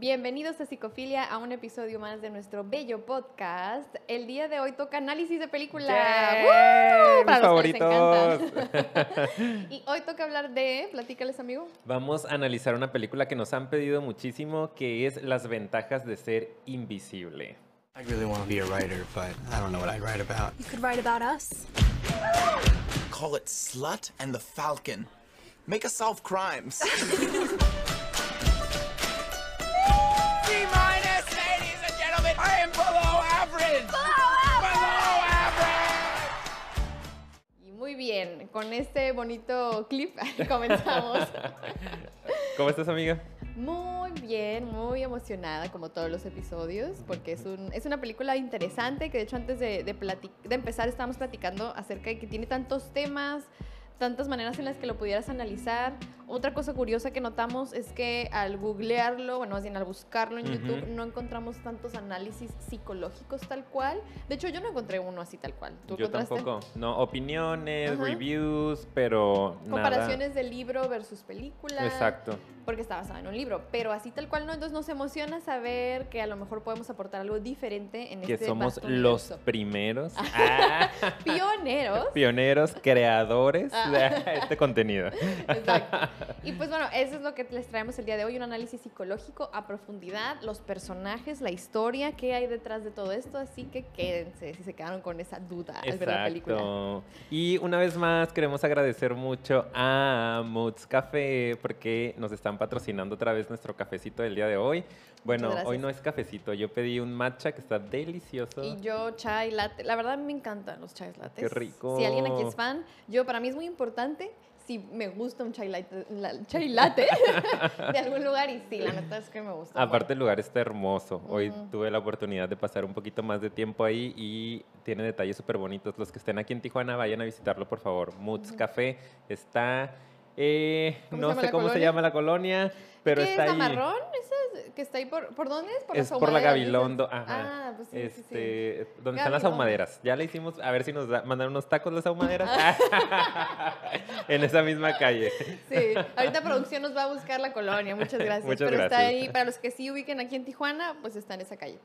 Bienvenidos a Psicofilia, a un episodio más de nuestro bello podcast. El día de hoy toca análisis de película. ¡Yay! Para Mis los que les y hoy toca hablar de, platícales amigo. Vamos a analizar una película que nos han pedido muchísimo, que es Las ventajas de ser invisible. I really want to be a writer, but I don't know what I'd write about. You could write about us. Call it Slut and the Falcon. Make us solve crimes. bien, con este bonito clip comenzamos. ¿Cómo estás, amiga? Muy bien, muy emocionada como todos los episodios, porque es, un, es una película interesante que de hecho antes de, de, de empezar estábamos platicando acerca de que tiene tantos temas, tantas maneras en las que lo pudieras analizar. Otra cosa curiosa que notamos es que al googlearlo, bueno, más bien al buscarlo en. YouTube, no encontramos tantos análisis psicológicos tal cual. De hecho, yo no encontré uno así tal cual. ¿Tú Yo encontraste? tampoco. No, opiniones, Ajá. reviews, pero Comparaciones de libro versus película. nada. Exacto. porque está basado en un libro, pero así tal cual no, entonces nos emociona saber que a lo mejor podemos aportar algo diferente en Que este somos vasto los universo. primeros ah, pioneros. pioneros, creadores Ah. este contenido. Exacto. Y pues bueno, eso es lo que les traemos el día de hoy, un análisis psicológico a profundidad, los personajes, la historia, qué hay detrás de todo esto, así que quédense si se quedaron con esa duda al ver la película. Exacto. Y una vez más queremos agradecer mucho a Moods Café porque nos están patrocinando otra vez nuestro cafecito del día de hoy. Bueno, hoy no es cafecito, yo pedí un matcha que está delicioso. Y yo chai latte, la verdad me encantan los chai lattes. Qué rico. Si alguien aquí es fan, yo para mí es muy importante si me gusta un chai latte, la- chai latte de algún lugar y sí, la neta es que me gusta. Aparte el lugar está hermoso. Hoy tuve la oportunidad de pasar un poquito más de tiempo ahí y tiene detalles súper bonitos. Los que estén aquí en Tijuana, vayan a visitarlo, por favor. Moods Café está... eh, ¿Cómo se no sé cómo se llama la colonia, pero ¿Qué está es ahí. Amarrón? ¿Esa es- que está ahí por, ¿por dónde es? Por es por la? Gabilondo, ajá. Ah, pues sí, sí, sí. este, donde están las ahumaderas. Ya le hicimos, a ver si nos da- mandan unos tacos las ahumaderas. Ah. en esa misma calle. Sí, ahorita producción nos va a buscar la colonia, muchas gracias. Muchas Pero está ahí, para los que sí ubiquen aquí en Tijuana, pues está en esa calle.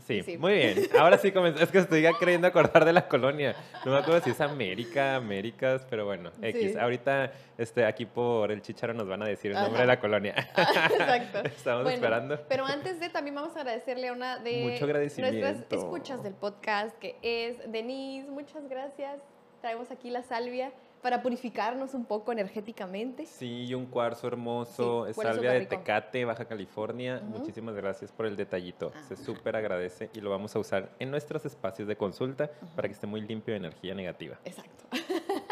Sí, Sí. muy bien. Ahora sí comenzó. Es que estoy ya queriendo acordar de la colonia. No me acuerdo si es América, Américas, pero bueno, X. Sí. Ahorita este, aquí por el chicharo nos van a decir el nombre de la colonia. Exacto. Estamos Bueno, esperando. Pero antes de, también vamos a agradecerle a una de Mucho nuestras escuchas del podcast, que es Denise. Muchas gracias. Traemos aquí la salvia para purificarnos un poco energéticamente. Sí, y un cuarzo hermoso, Sí, salvia de rico. Tecate, Baja California. Muchísimas gracias por el detallito. Se Ajá. súper agradece y lo vamos a usar en nuestros espacios de consulta para que esté muy limpio de energía negativa. Exacto.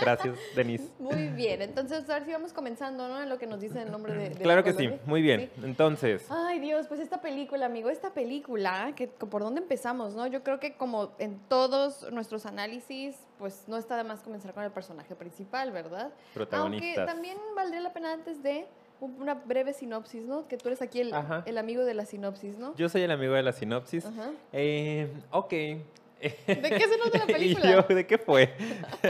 Gracias, Denise. Muy bien. Entonces, a ver si vamos comenzando, ¿no? En lo que nos dice el nombre de. de Claro la que sí, muy bien. Sí. Entonces, Ay Dios, pues esta película, amigo, esta película, que por dónde empezamos, ¿no? Yo creo que como en todos nuestros análisis, pues no está de más comenzar con el personaje principal, ¿verdad? Aunque también valdría la pena antes de un- una breve sinopsis, ¿no? Que tú eres aquí el, el amigo de la sinopsis, ¿no? Yo soy el amigo de la sinopsis. Ajá. Eh, ok. ¿De qué se nota la ¿Y película? yo de qué fue?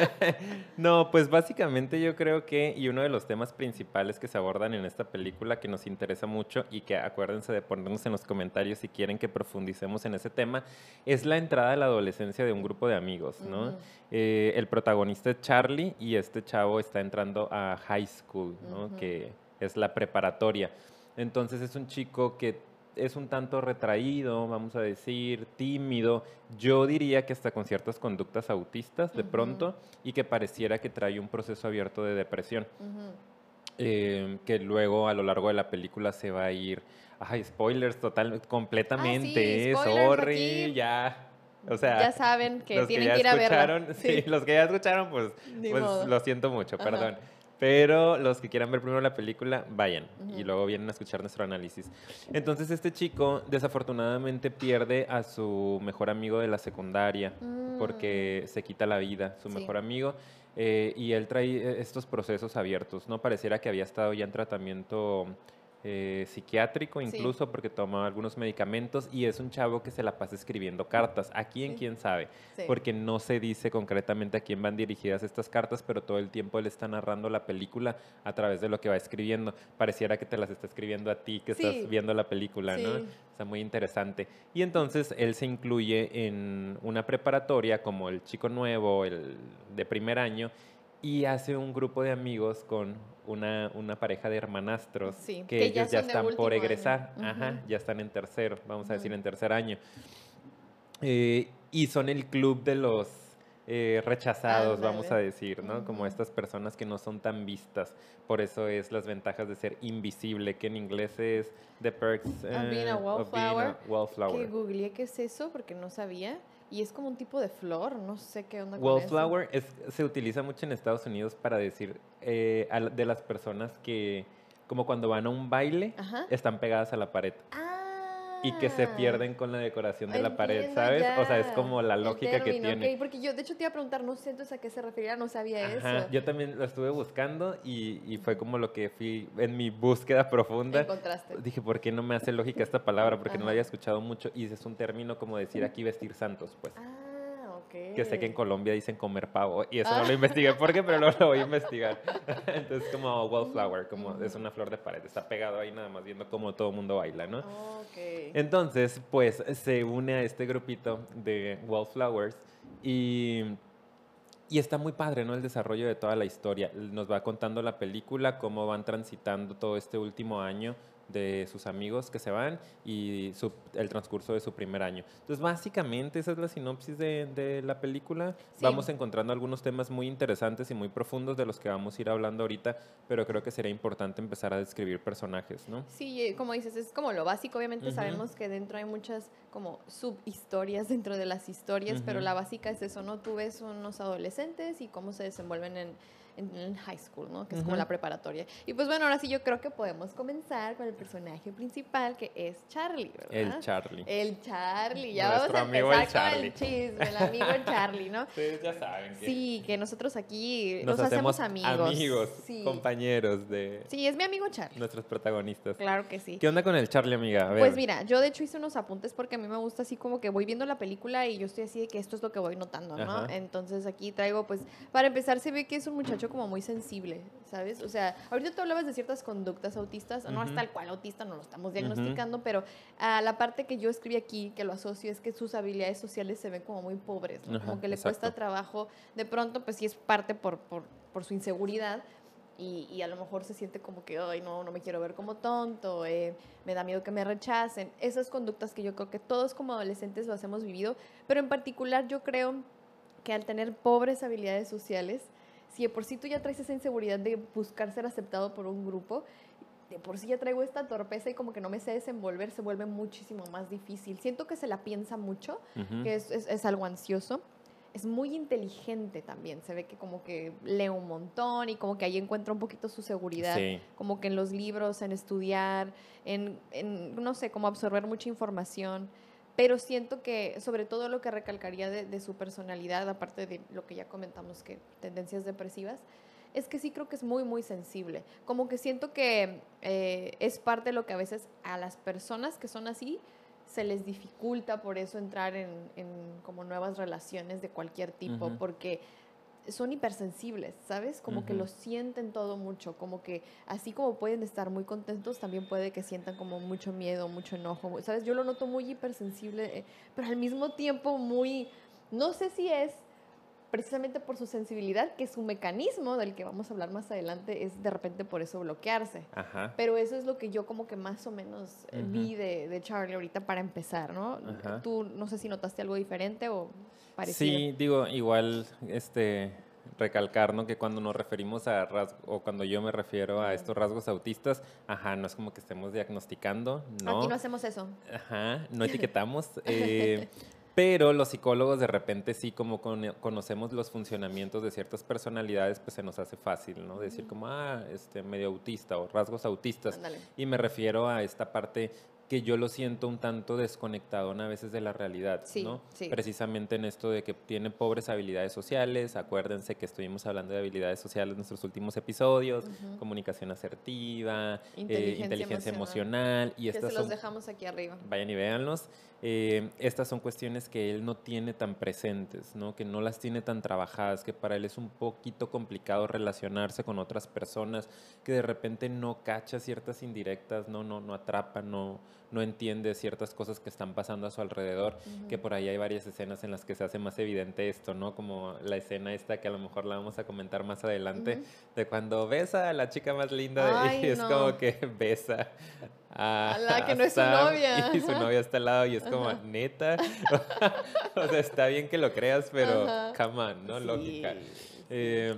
no, pues básicamente yo creo que, y uno de los temas principales que se abordan en esta película que nos interesa mucho y que acuérdense de ponernos en los comentarios si quieren que profundicemos en ese tema, es la entrada a la adolescencia de un grupo de amigos, ¿no? Eh, el protagonista es Charlie y este chavo está entrando a high school, ¿no? Que es la preparatoria. Entonces es un chico que es un tanto retraído, vamos a decir, tímido. Yo diría que hasta con ciertas conductas autistas de pronto y que pareciera que trae un proceso abierto de depresión, eh, que luego a lo largo de la película se va a ir. Ay, spoilers total, completamente. spoilers sorry, aquí. ya. O sea, ya saben que tienen ya que ir a verla. sí, los que ya escucharon, pues, pues lo siento mucho, Ajá. perdón. Pero los que quieran ver primero la película, vayan y luego vienen a escuchar nuestro análisis. Entonces este chico desafortunadamente pierde a su mejor amigo de la secundaria porque se quita la vida, su Mm. Sí. mejor amigo. eh, y él trae eh, estos procesos abiertos, ¿no? Pareciera que había estado ya en tratamiento eh, psiquiátrico Sí. incluso porque toma algunos medicamentos y es un chavo que se la pasa escribiendo cartas. ¿A quién? Sí. ¿Quién sabe? Sí. Porque no se dice concretamente a quién van dirigidas estas cartas, pero todo el tiempo él está narrando la película a través de lo que va escribiendo. Pareciera que te las está escribiendo a ti que estás viendo la película, ¿no? Está muy interesante. Y entonces él se incluye en una preparatoria como el chico nuevo, el de primer año, y hace un grupo de amigos con una, una pareja de hermanastros Sí, que, que ya ellos ya de están por último año. egresar. Ajá, ya están en tercero, vamos a decir en tercer año. Eh, y son el club de los eh, rechazados, vamos a decir, ¿no? Como Ujú. estas personas que no son tan vistas. Por eso es las ventajas de ser invisible, que en inglés es The Perks Of being a eh, of being a wallflower, wallflower. Que googleé qué es eso porque no sabía. Y es como un tipo de flor, no sé qué onda con eso. Wallflower es, se utiliza mucho en Estados Unidos para decir eh, a de las personas que, como cuando van a un baile, Ajá. están pegadas a la pared. Y que se Ah. pierden con la decoración de la pared, ¿sabes? O sea, es como la lógica que tiene. ok, porque yo, de hecho, te iba a preguntar, no sé entonces a qué se refería, no sabía Ajá, eso. yo también lo estuve buscando y, y fue como lo que fui en mi búsqueda profunda. Encontraste. Dije, ¿por qué no me hace lógica esta palabra? Porque no la había escuchado mucho y es un término como decir aquí vestir santos, pues. Ah, ok. Que sé que en Colombia dicen comer pavo y eso Ah. no lo investigué por qué, pero luego lo voy a investigar. Entonces como wallflower, como es una flor de pared, está pegado ahí nada más viendo cómo todo el mundo baila, ¿no? Entonces, pues se une a este grupito de Wallflowers y, y está muy padre, ¿no? El desarrollo de toda la historia. Nos va contando la película, cómo van transitando todo este último año de sus amigos que se van y su- el transcurso de su primer año. Entonces, básicamente, esa es la sinopsis de, de la película. Sí. Vamos encontrando algunos temas muy interesantes y muy profundos de los que vamos a ir hablando ahorita, pero creo que sería importante empezar a describir personajes, ¿no? Sí, eh, como dices, es como lo básico. Obviamente sabemos que dentro hay muchas como subhistorias dentro de las historias, pero la básica es eso, ¿no? Tú ves unos adolescentes y cómo se desenvuelven en, en el high school, ¿no? Que es como la preparatoria. Y pues bueno, ahora sí yo creo que podemos comenzar con el personaje principal, que es Charlie, ¿verdad? El Charlie. El Charlie. Ya Nuestro vamos a amigo el empezar con Charlie. el chisme, el amigo Charlie, ¿no? Ustedes ya saben que Sí, que nosotros aquí nos, nos, hacemos hacemos amigos. amigos, Sí. compañeros de Sí, es mi amigo Charlie. nuestros protagonistas. Claro que sí. ¿Qué onda con el Charlie, amiga? A ver. Pues mira, yo de hecho hice unos apuntes porque a mí me gusta así como que voy viendo la película y yo estoy así de que esto es lo que voy notando, ¿no? Ajá. Entonces aquí traigo, pues, para empezar se ve que es un muchacho como muy sensible, ¿sabes? O sea, ahorita tú hablabas de ciertas conductas autistas, no es tal cual autista, no lo estamos diagnosticando, pero ah, la parte que yo escribí aquí, que lo asocio, es que sus habilidades sociales se ven como muy pobres, ¿no? Ajá, como que le cuesta exacto. trabajo, de pronto, pues sí es parte por, por, por su inseguridad, y, y a lo mejor se siente como que, ay, no, no me quiero ver como tonto, eh, me da miedo que me rechacen. Esas conductas que yo creo que todos como adolescentes los hemos vivido, pero en particular yo creo que al tener pobres habilidades sociales, si de por sí tú ya traes esa inseguridad de buscar ser aceptado por un grupo, de por sí ya traigo esta torpeza y como que no me sé desenvolver, se vuelve muchísimo más difícil. Siento que se la piensa mucho, que es, es- es algo ansioso. Es muy inteligente también, se ve que como que lee un montón y como que ahí encuentra un poquito su seguridad, Sí. como que en los libros, en estudiar, en, en, no sé, como absorber mucha información. Pero siento que sobre todo lo que recalcaría de, de su personalidad, aparte de lo que ya comentamos, que tendencias depresivas, es que sí creo que es muy, muy sensible. Como que siento que eh, es parte de lo que a veces a las personas que son así se les dificulta por eso entrar en, en como nuevas relaciones de cualquier tipo, porque son hipersensibles, ¿sabes? Como que lo sienten todo mucho, como que así como pueden estar muy contentos, también puede que sientan como mucho miedo, mucho enojo, ¿sabes? Yo lo noto muy hipersensible, eh, pero al mismo tiempo muy, no sé si es precisamente por su sensibilidad, que su mecanismo, del que vamos a hablar más adelante, es de repente por eso bloquearse. Ajá. Pero eso es lo que yo como que más o menos eh, vi de, de Charlie ahorita para empezar, ¿no? Ajá. Tú no sé si notaste algo diferente o parecido. Sí, digo, igual, este, recalcar, ¿no? Que cuando nos referimos a rasgos, o cuando yo me refiero a estos rasgos autistas, ajá, no es como que estemos diagnosticando, ¿no? Aquí no hacemos eso. Ajá, no etiquetamos. eh, pero los psicólogos de repente sí, como cono- conocemos los funcionamientos de ciertas personalidades, pues se nos hace fácil, ¿no? Decir como, ah, este, medio autista o rasgos autistas. Ándale. Y me refiero a esta parte que yo lo siento un tanto desconectado a veces de la realidad, Sí, ¿no? sí. Precisamente en esto de que tiene pobres habilidades sociales, acuérdense que estuvimos hablando de habilidades sociales en nuestros últimos episodios, comunicación asertiva, eh, Inteligencia inteligencia emocional. emocional, y que estas se los son dejamos aquí arriba. vayan y véanlos. Eh, estas son cuestiones que él no tiene tan presentes, ¿no? que no las tiene tan trabajadas, que para él es un poquito complicado relacionarse con otras personas, que de repente no cacha ciertas indirectas, no, no, no atrapa, no, no entiende ciertas cosas que están pasando a su alrededor, que por ahí hay varias escenas en las que se hace más evidente esto, ¿no? Como la escena esta que a lo mejor la vamos a comentar más adelante, de cuando besa a la chica más linda de- Ay, y es no. como que besa a, A la que no es su novia. Y su novia está al lado y es como, neta. o sea, está bien que lo creas, pero Ajá. come on, ¿no? Sí, Lógica. Eh,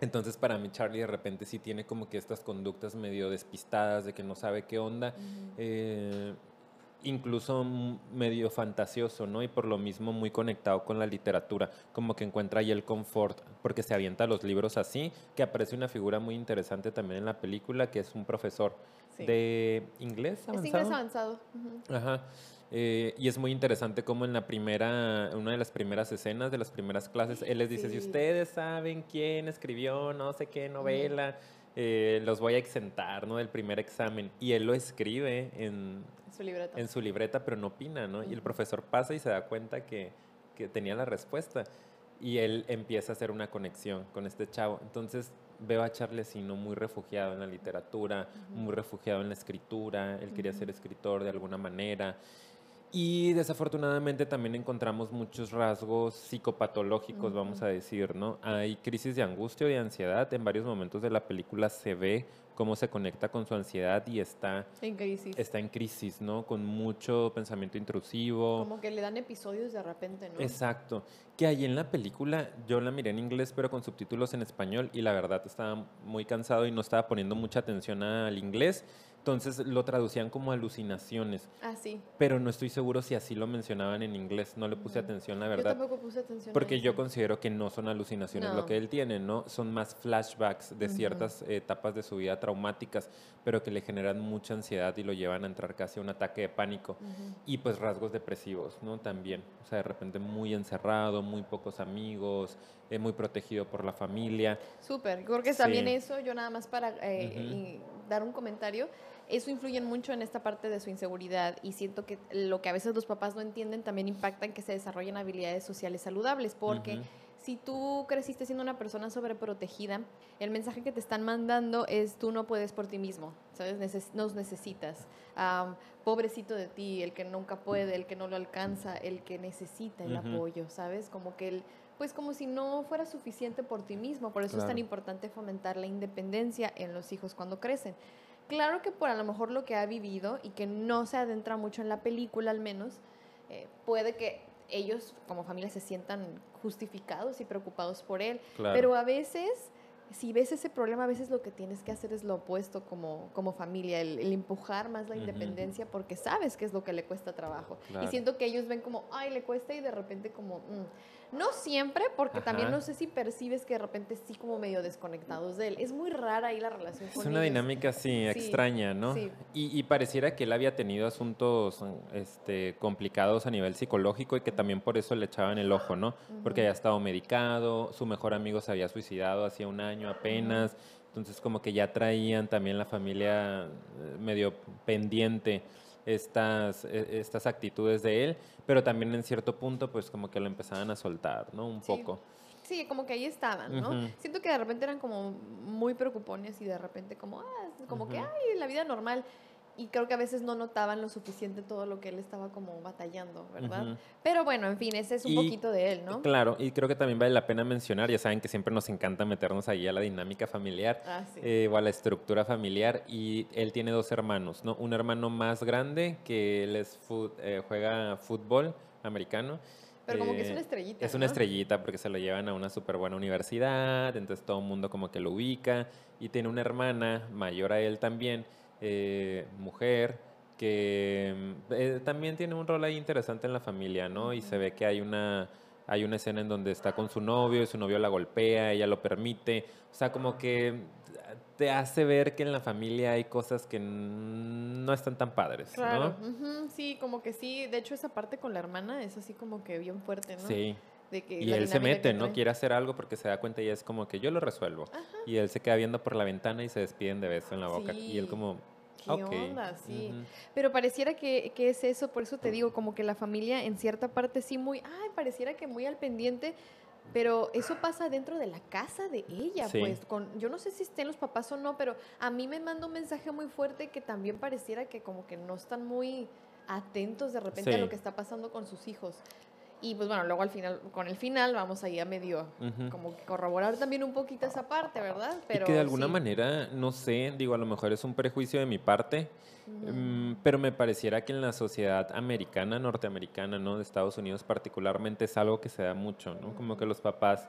entonces, para mí, Charlie de repente sí tiene como que estas conductas medio despistadas de que no sabe qué onda. eh, incluso medio fantasioso, ¿no? Y por lo mismo muy conectado con la literatura, como que encuentra ahí el confort, porque se avienta los libros así, que aparece una figura muy interesante también en la película, que es un profesor Sí. de inglés Es avanzado. inglés avanzado. Ajá. Eh, y es muy interesante como en la primera, una de las primeras escenas de las primeras clases, él les dice, si Sí. ustedes saben quién escribió no sé qué novela, eh, los voy a exentar, ¿no? Del primer examen. Y él lo escribe en, Su libreta. en su libreta, pero no opina, ¿no? Y el profesor pasa y se da cuenta que, que tenía la respuesta. Y él empieza a hacer una conexión con este chavo. Entonces veo a Charlie así, ¿no? Muy refugiado en la literatura, muy refugiado en la escritura. Él quería ser escritor de alguna manera. Y desafortunadamente también encontramos muchos rasgos psicopatológicos, vamos a decir, ¿no? Hay crisis de angustia o de ansiedad. En varios momentos de la película se ve cómo se conecta con su ansiedad y está En crisis. está en crisis, ¿no? Con mucho pensamiento intrusivo. Como que le dan episodios de repente, ¿no? Exacto. Que ahí en la película yo la miré en inglés pero con subtítulos en español y la verdad estaba muy cansado y no estaba poniendo mucha atención al inglés. Entonces lo traducían como alucinaciones, Ah, sí. pero no estoy seguro si así lo mencionaban en inglés. No le puse atención, la Yo verdad. tampoco puse atención. a Porque yo considero que no son alucinaciones No. lo que él tiene, ¿no? Son más flashbacks de ciertas etapas de su vida traumáticas, pero que le generan mucha ansiedad y lo llevan a entrar casi a un ataque de pánico. Y pues rasgos depresivos, ¿no? También. O sea, de repente muy encerrado, muy pocos amigos, eh, muy protegido por la familia. Súper. Creo que también Sí. eso, yo nada más para eh, dar un comentario, eso influye mucho en esta parte de su inseguridad y siento que lo que a veces los papás no entienden también impacta en que se desarrollen habilidades sociales saludables, porque. Si tú creciste siendo una persona sobreprotegida, el mensaje que te están mandando es tú no puedes por ti mismo, ¿sabes? Neces- nos necesitas. Am, pobrecito de ti, el que nunca puede, el que no lo alcanza, el que necesita el apoyo, ¿sabes? Como que el, pues como si no fuera suficiente por ti mismo. Por eso es tan importante fomentar la independencia en los hijos cuando crecen. Claro que por a lo mejor lo que ha vivido y que no se adentra mucho en la película al menos, eh, puede que ellos como familia se sientan justificados y preocupados por él. Claro. Pero a veces, si ves ese problema, a veces lo que tienes que hacer es lo opuesto como, como familia, el, el empujar más la independencia porque sabes que es lo que le cuesta trabajo. Y siento que ellos ven como, ay, le cuesta y de repente como, mm. No siempre, porque también no sé si percibes que de repente sí como medio desconectados de él. Es muy rara ahí la relación Es con una ellos. dinámica así, Sí, extraña, ¿no? sí. Y, y pareciera que él había tenido asuntos este, complicados a nivel psicológico y que también por eso le echaban el ojo, ¿no? Porque había estado medicado, su mejor amigo se había suicidado hacía un año apenas, entonces como que ya traían también la familia eh, medio pendiente estas, eh, estas actitudes de él, pero también en cierto punto pues como que lo empezaban a soltar, ¿no? Un Sí. poco. Sí, como que ahí estaban, ¿no? Siento que de repente eran como muy preocupones y de repente como, ah, como que, ay, la vida normal. Y creo que a veces no notaban lo suficiente todo lo que él estaba como batallando, ¿verdad? Ujú. Pero bueno, en fin, ese es un Y- poquito de él, ¿no? Claro, y creo que también vale la pena mencionar, ya saben que siempre nos encanta meternos ahí a la dinámica familiar Ah, sí. eh, o a la estructura familiar y él tiene dos hermanos, ¿no? Un hermano más grande que él es fut- eh, juega fútbol americano. Pero como que es eh, una estrellita, Es una ¿no? estrellita porque se lo llevan a una súper buena universidad, entonces todo el mundo como que lo ubica y tiene una hermana mayor a él también, eh, mujer, que mm, eh, también tiene un rol ahí interesante en la familia, ¿no? Y se ve que hay una, hay una escena en donde está con su novio y su novio la golpea, ella lo permite, o sea, como que te hace ver que en la familia hay cosas que no están tan padres, Claro, ¿no? ujú, sí, como que sí. De hecho, esa parte con la hermana es así como que bien fuerte, ¿no? Sí. De que Y él se mete, ¿no? Quiere hacer algo porque se da cuenta y es como que yo lo resuelvo. Y él se queda viendo por la ventana y se despiden de beso en la boca. Y él como, ¿Qué onda? Sí. Pero pareciera que, que es eso, por eso te digo, como que la familia en cierta parte sí muy, ay, pareciera que muy al pendiente, pero eso pasa dentro de la casa de ella, Sí. pues, con, yo no sé si estén los papás o no, pero a mí me manda un mensaje muy fuerte que también pareciera que como que no están muy atentos de repente a lo que está pasando con sus hijos. Y pues bueno, luego al final, con el final vamos ahí a medio, como que corroborar también un poquito esa parte, ¿verdad? Pero y que de alguna sí. manera, no sé, digo, a lo mejor es un prejuicio de mi parte, mm, pero me pareciera que en la sociedad americana, norteamericana, ¿no? De Estados Unidos particularmente, es algo que se da mucho, ¿no? Como que los papás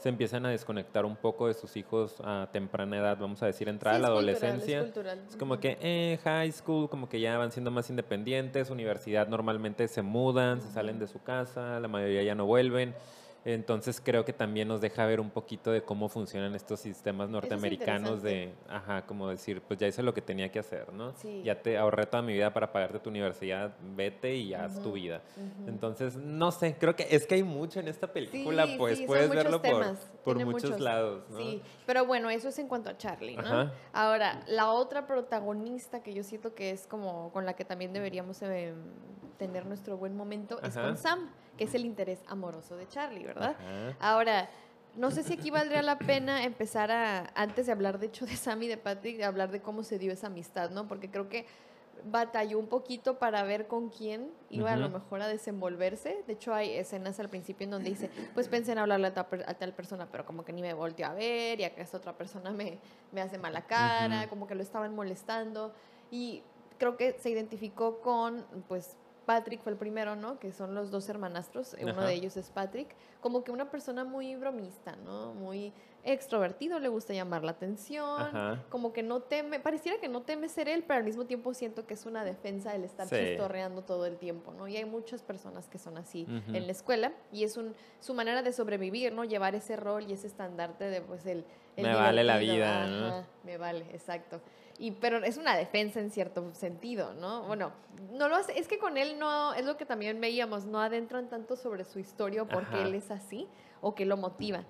se empiezan a desconectar un poco de sus hijos a temprana edad, vamos a decir, entrada Sí, a la es cultural, es adolescencia. cultural. Es como que eh, high school, como que ya van siendo más independientes, universidad normalmente se mudan, se salen de su casa, la mayoría ya no vuelven. Entonces creo que también nos deja ver un poquito de cómo funcionan estos sistemas norteamericanos de, ajá, como decir, pues ya hice lo que tenía que hacer, ¿no? Sí. Ya te ahorré toda mi vida para pagarte tu universidad, vete y haz tu Ujú, vida. Entonces, no sé, creo que es que hay mucho en esta película, Sí, pues sí, puedes verlo por, temas, por tiene muchos, lados, ¿no? Sí, pero bueno, eso es en cuanto a Charlie, ¿no? Ajá. Ahora, la otra protagonista que yo siento que es como con la que también deberíamos eh, tener nuestro buen momento es con Sam, que es el interés amoroso de Charlie, ¿verdad? Ajá. Ahora, no sé si aquí valdría la pena empezar a, antes de hablar de hecho de Sam y de Patrick, hablar de cómo se dio esa amistad, ¿no? Porque creo que batalló un poquito para ver con quién iba a lo mejor a desenvolverse. De hecho, hay escenas al principio en donde dice, pues pensé en hablarle a tal, per- a tal persona, pero como que ni me volteó a ver y acá esta otra persona me, me hace mala cara, como que lo estaban molestando. Y creo que se identificó con, pues, Patrick fue el primero, ¿no? Que son los dos hermanastros, eh, uno de ellos es Patrick, como que una persona muy bromista, ¿no? Muy extrovertido, le gusta llamar la atención, Ajá. como que no teme, pareciera que no teme ser él, pero al mismo tiempo siento que es una defensa el estar Sí. chistorreando todo el tiempo, ¿no? Y hay muchas personas que son así en la escuela y es un, su manera de sobrevivir, ¿no? Llevar ese rol y ese estandarte de pues el... el Me vale la vida, ¿no? Me vale, exacto. Y, pero es una defensa en cierto sentido, ¿no? Bueno, no lo hace, es que con él no, es lo que también veíamos, no adentran tanto sobre su historia o por qué él es así o qué lo motiva.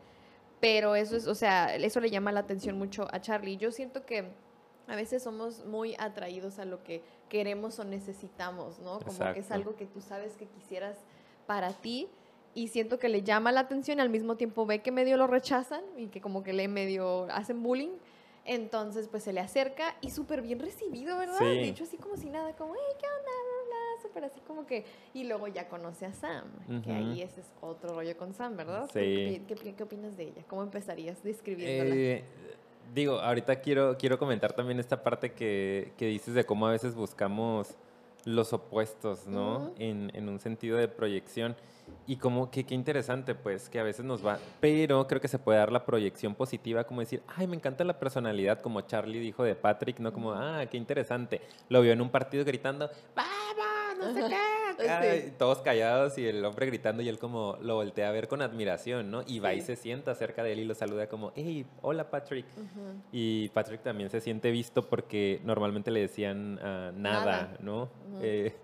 Pero eso es, o sea, eso le llama la atención mucho a Charlie. Yo siento que a veces somos muy atraídos a lo que queremos o necesitamos, ¿no? Como que es Exacto. algo que tú sabes que quisieras para ti y siento que le llama la atención y al mismo tiempo ve que medio lo rechazan y que como que le medio hacen bullying. Entonces, pues se le acerca y súper bien recibido, ¿verdad? Sí. De hecho, así como si nada, como, hey, ¿qué onda? Bla, bla, súper así como que... Y luego ya conoce a Sam, que ahí ese es otro rollo con Sam, ¿verdad? ¿Tú Sí. ¿Qué, qué, qué opinas de ella? ¿Cómo empezarías describiéndola? Eh, digo, ahorita quiero, quiero comentar también esta parte que, que dices de cómo a veces buscamos los opuestos, ¿no? En, en un sentido de proyección. Y como que qué interesante, pues, que a veces nos va. Pero creo que se puede dar la proyección positiva, como decir, ay, me encanta la personalidad, como Charlie dijo de Patrick, ¿no? Como, ah, qué interesante. Lo vio en un partido gritando, ¡vamos! No sé qué. Acá", Sí. y todos callados y el hombre gritando y él como lo voltea a ver con admiración, ¿no? Y va y se sienta cerca de él y lo saluda como, hey, hola Patrick. Y Patrick también se siente visto porque normalmente le decían ah, nada, Nada. ¿no? Eh,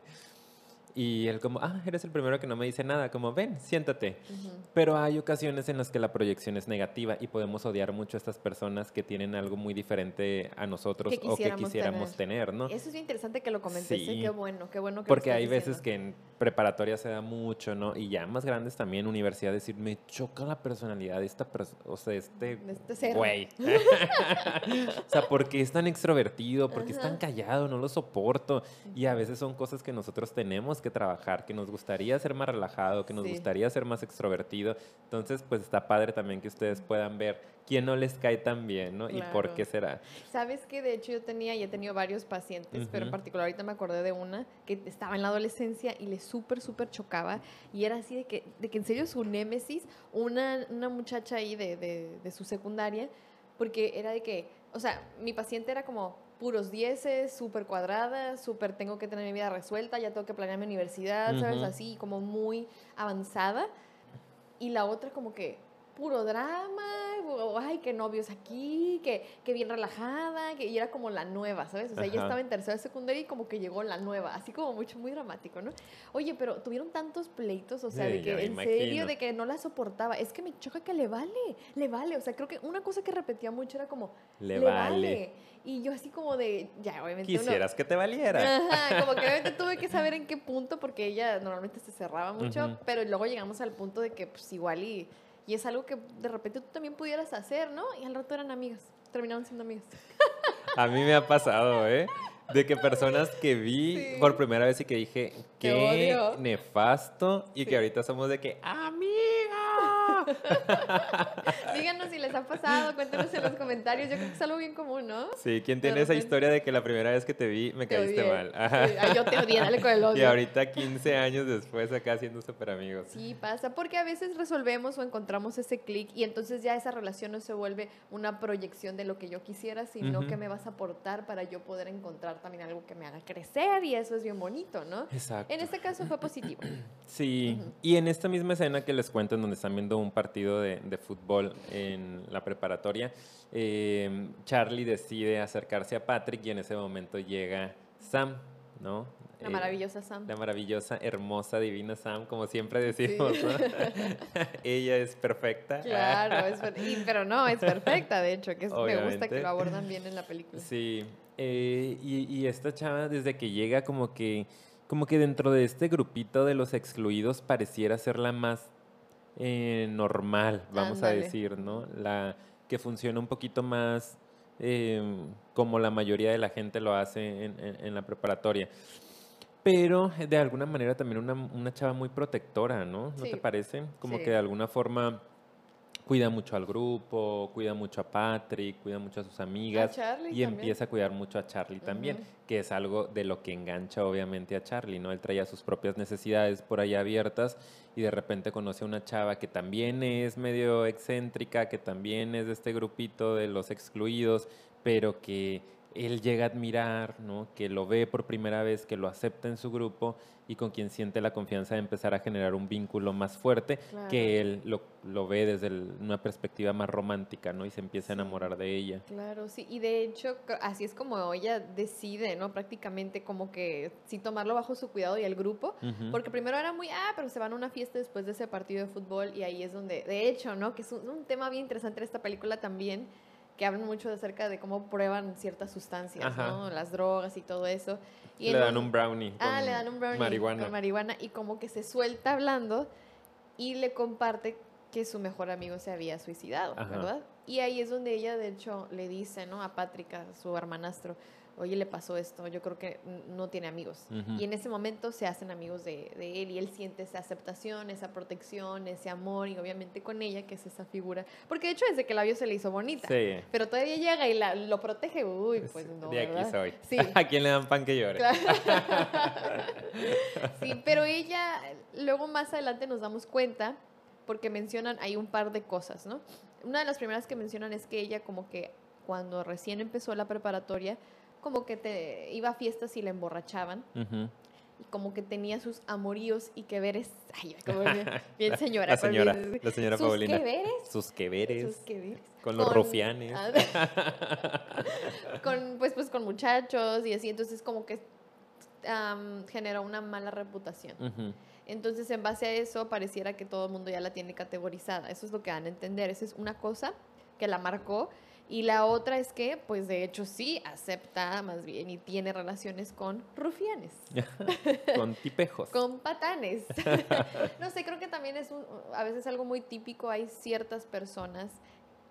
y él como, ah, eres el primero que no me dice nada, como, ven, siéntate. Ujú. Pero hay ocasiones en las que la proyección es negativa y podemos odiar mucho a estas personas que tienen algo muy diferente a nosotros Que o que quisiéramos quisiéramos tener, ¿no? Eso es interesante que lo comentes, ¿eh? Sí. qué bueno, qué bueno que Porque hay veces diciendo. que en preparatoria se da mucho, ¿no? Y ya más grandes también, universidad, decir, me choca la personalidad de esta persona, o sea, este este güey. o sea, porque es tan extrovertido, porque es tan Ajá. callado, no lo soporto. Y a veces son cosas que nosotros tenemos que trabajar, que nos gustaría ser más relajado, que nos Sí. gustaría ser más extrovertido. Entonces, pues está padre también que ustedes puedan ver quién no les cae tan bien, ¿no? Y por Claro. qué será. Sabes que de hecho yo tenía y he tenido varios pacientes, pero en particular ahorita me acordé de una que estaba en la adolescencia y le súper, súper chocaba y era así de que, de que en serio su némesis, una, una muchacha ahí de, de, de su secundaria, porque era de que, o sea, mi paciente era como puros dieces, súper cuadrada, súper tengo que tener mi vida resuelta, ya tengo que planear mi universidad, ¿sabes? Así como muy avanzada. Y la otra como que puro drama, ay, qué novios aquí, que, que bien relajada, que y era como la nueva, ¿sabes? O sea, ella Ajá. estaba en tercera secundaria y como que llegó la nueva, así como mucho, muy dramático, ¿no? Oye, pero tuvieron tantos pleitos, o sea, Sí, de que en serio, de que no la soportaba. Es que me choca que le vale, le vale. O sea, creo que una cosa que repetía mucho era como, Le le, vale. vale. Y yo así como de, ya, obviamente uno- Quisieras que te valiera. Ajá, como que obviamente tuve que saber en qué punto, porque ella normalmente se cerraba mucho, pero luego llegamos al punto de que pues igual y, y es algo que de repente tú también pudieras hacer, ¿no? Y al rato eran amigas, terminaron siendo amigas. A mí me ha pasado, ¿eh? De que personas que vi Sí. por primera vez y que dije, qué odio". nefasto, y Sí. que ahorita somos de que, ¡amiga! Díganos si les ha pasado, cuéntenos en los comentarios, yo creo que es algo bien común, ¿no? Sí, ¿quién tiene esa historia de que la primera vez que te vi me Te caíste odié. mal? Ay, yo te odié, dale con el Y odio. ahorita 15 años después acá siendo súper amigos. Sí, pasa, porque a veces resolvemos o encontramos ese clic y entonces ya esa relación no se vuelve una proyección de lo que yo quisiera, sino que me vas a aportar para yo poder encontrar también algo que me haga crecer y eso es bien bonito, ¿no? Exacto. En este caso fue positivo. Sí, y en esta misma escena que les cuento, en donde están viendo un partido de, de fútbol en la preparatoria, eh, Charlie decide acercarse a Patrick y en ese momento llega Sam, ¿no? La Eh, maravillosa Sam. La maravillosa, hermosa, divina Sam, como siempre decimos, ¿no? Ella es perfecta. Claro, es y- pero no, es perfecta, de hecho, que es- me gusta que lo abordan bien en la película. Sí, eh, y, y esta chava desde que llega como que, como que dentro de este grupito de los excluidos pareciera ser la más eh, normal, vamos Ándale. a decir, ¿no? La que funciona un poquito más eh, como la mayoría de la gente lo hace en, en- en la preparatoria. Pero de alguna manera también una, una chava muy protectora, ¿no? ¿No Sí. te parece? Como Sí. que de alguna forma cuida mucho al grupo, cuida mucho a Patrick, cuida mucho a sus amigas Charlie y también. empieza a cuidar mucho a Charlie también, que es algo de lo que engancha obviamente a Charlie, ¿no? Él traía sus propias necesidades por ahí abiertas y de repente conoce a una chava que también es medio excéntrica, que también es de este grupito de los excluidos, pero que él llega a admirar, ¿no? Que lo ve por primera vez, que lo acepta en su grupo y con quien siente la confianza de empezar a generar un vínculo más fuerte Claro. que él lo, lo ve desde el- una perspectiva más romántica, ¿no? Y se empieza a enamorar de ella. Claro, sí, y de hecho así es como ella decide, ¿no? Prácticamente como que sí tomarlo bajo su cuidado y el grupo, porque primero era muy, ah, pero se van a una fiesta después de ese partido de fútbol y ahí es donde, de hecho, ¿no? Que es un, un tema bien interesante en esta película también, que hablan mucho acerca de cómo prueban ciertas sustancias, Ajá. ¿no? Las drogas y todo eso. Y le dan un brownie. Ah, le dan un brownie Marihuana. con marihuana y como que se suelta hablando y le comparte que su mejor amigo se había suicidado, Ajá. ¿verdad? Y ahí es donde ella, de hecho, le dice, ¿no? A Patrick, a su hermanastro, oye, le pasó esto, yo creo que no tiene amigos. Ujú. Y en ese momento se hacen amigos de, de él y él siente esa aceptación, esa protección, ese amor y obviamente con ella, que es esa figura. Porque de hecho desde que la vio se le hizo bonita. Sí. Pero todavía llega y la, lo protege, uy, Es- pues no. de aquí ¿verdad? soy. Sí. ¿A quién le dan pan que llore? Claro. sí, pero ella, luego más adelante nos damos cuenta, porque mencionan, hay un par de cosas, ¿no? Una de las primeras que mencionan es que ella como que cuando recién empezó la preparatoria, como que te iba a fiestas y la emborrachaban, Ujú. y como que tenía sus amoríos y que veres, ay, como bien, bien señora. La señora, bien- la señora sus Paulina. que veres, Sus que veres. sus que veres. Con los rufianes. Ah, con, pues, pues con muchachos y así, entonces como que am, generó una mala reputación. Ujú. Entonces, en base a eso, pareciera que todo el mundo ya la tiene categorizada. Eso es lo que dan a entender. Esa es una cosa que la marcó. Y la otra es que, pues de hecho sí, acepta más bien y tiene relaciones con rufianes, Con tipejos. con patanes. no sé, creo que también es un, a veces algo muy típico. Hay ciertas personas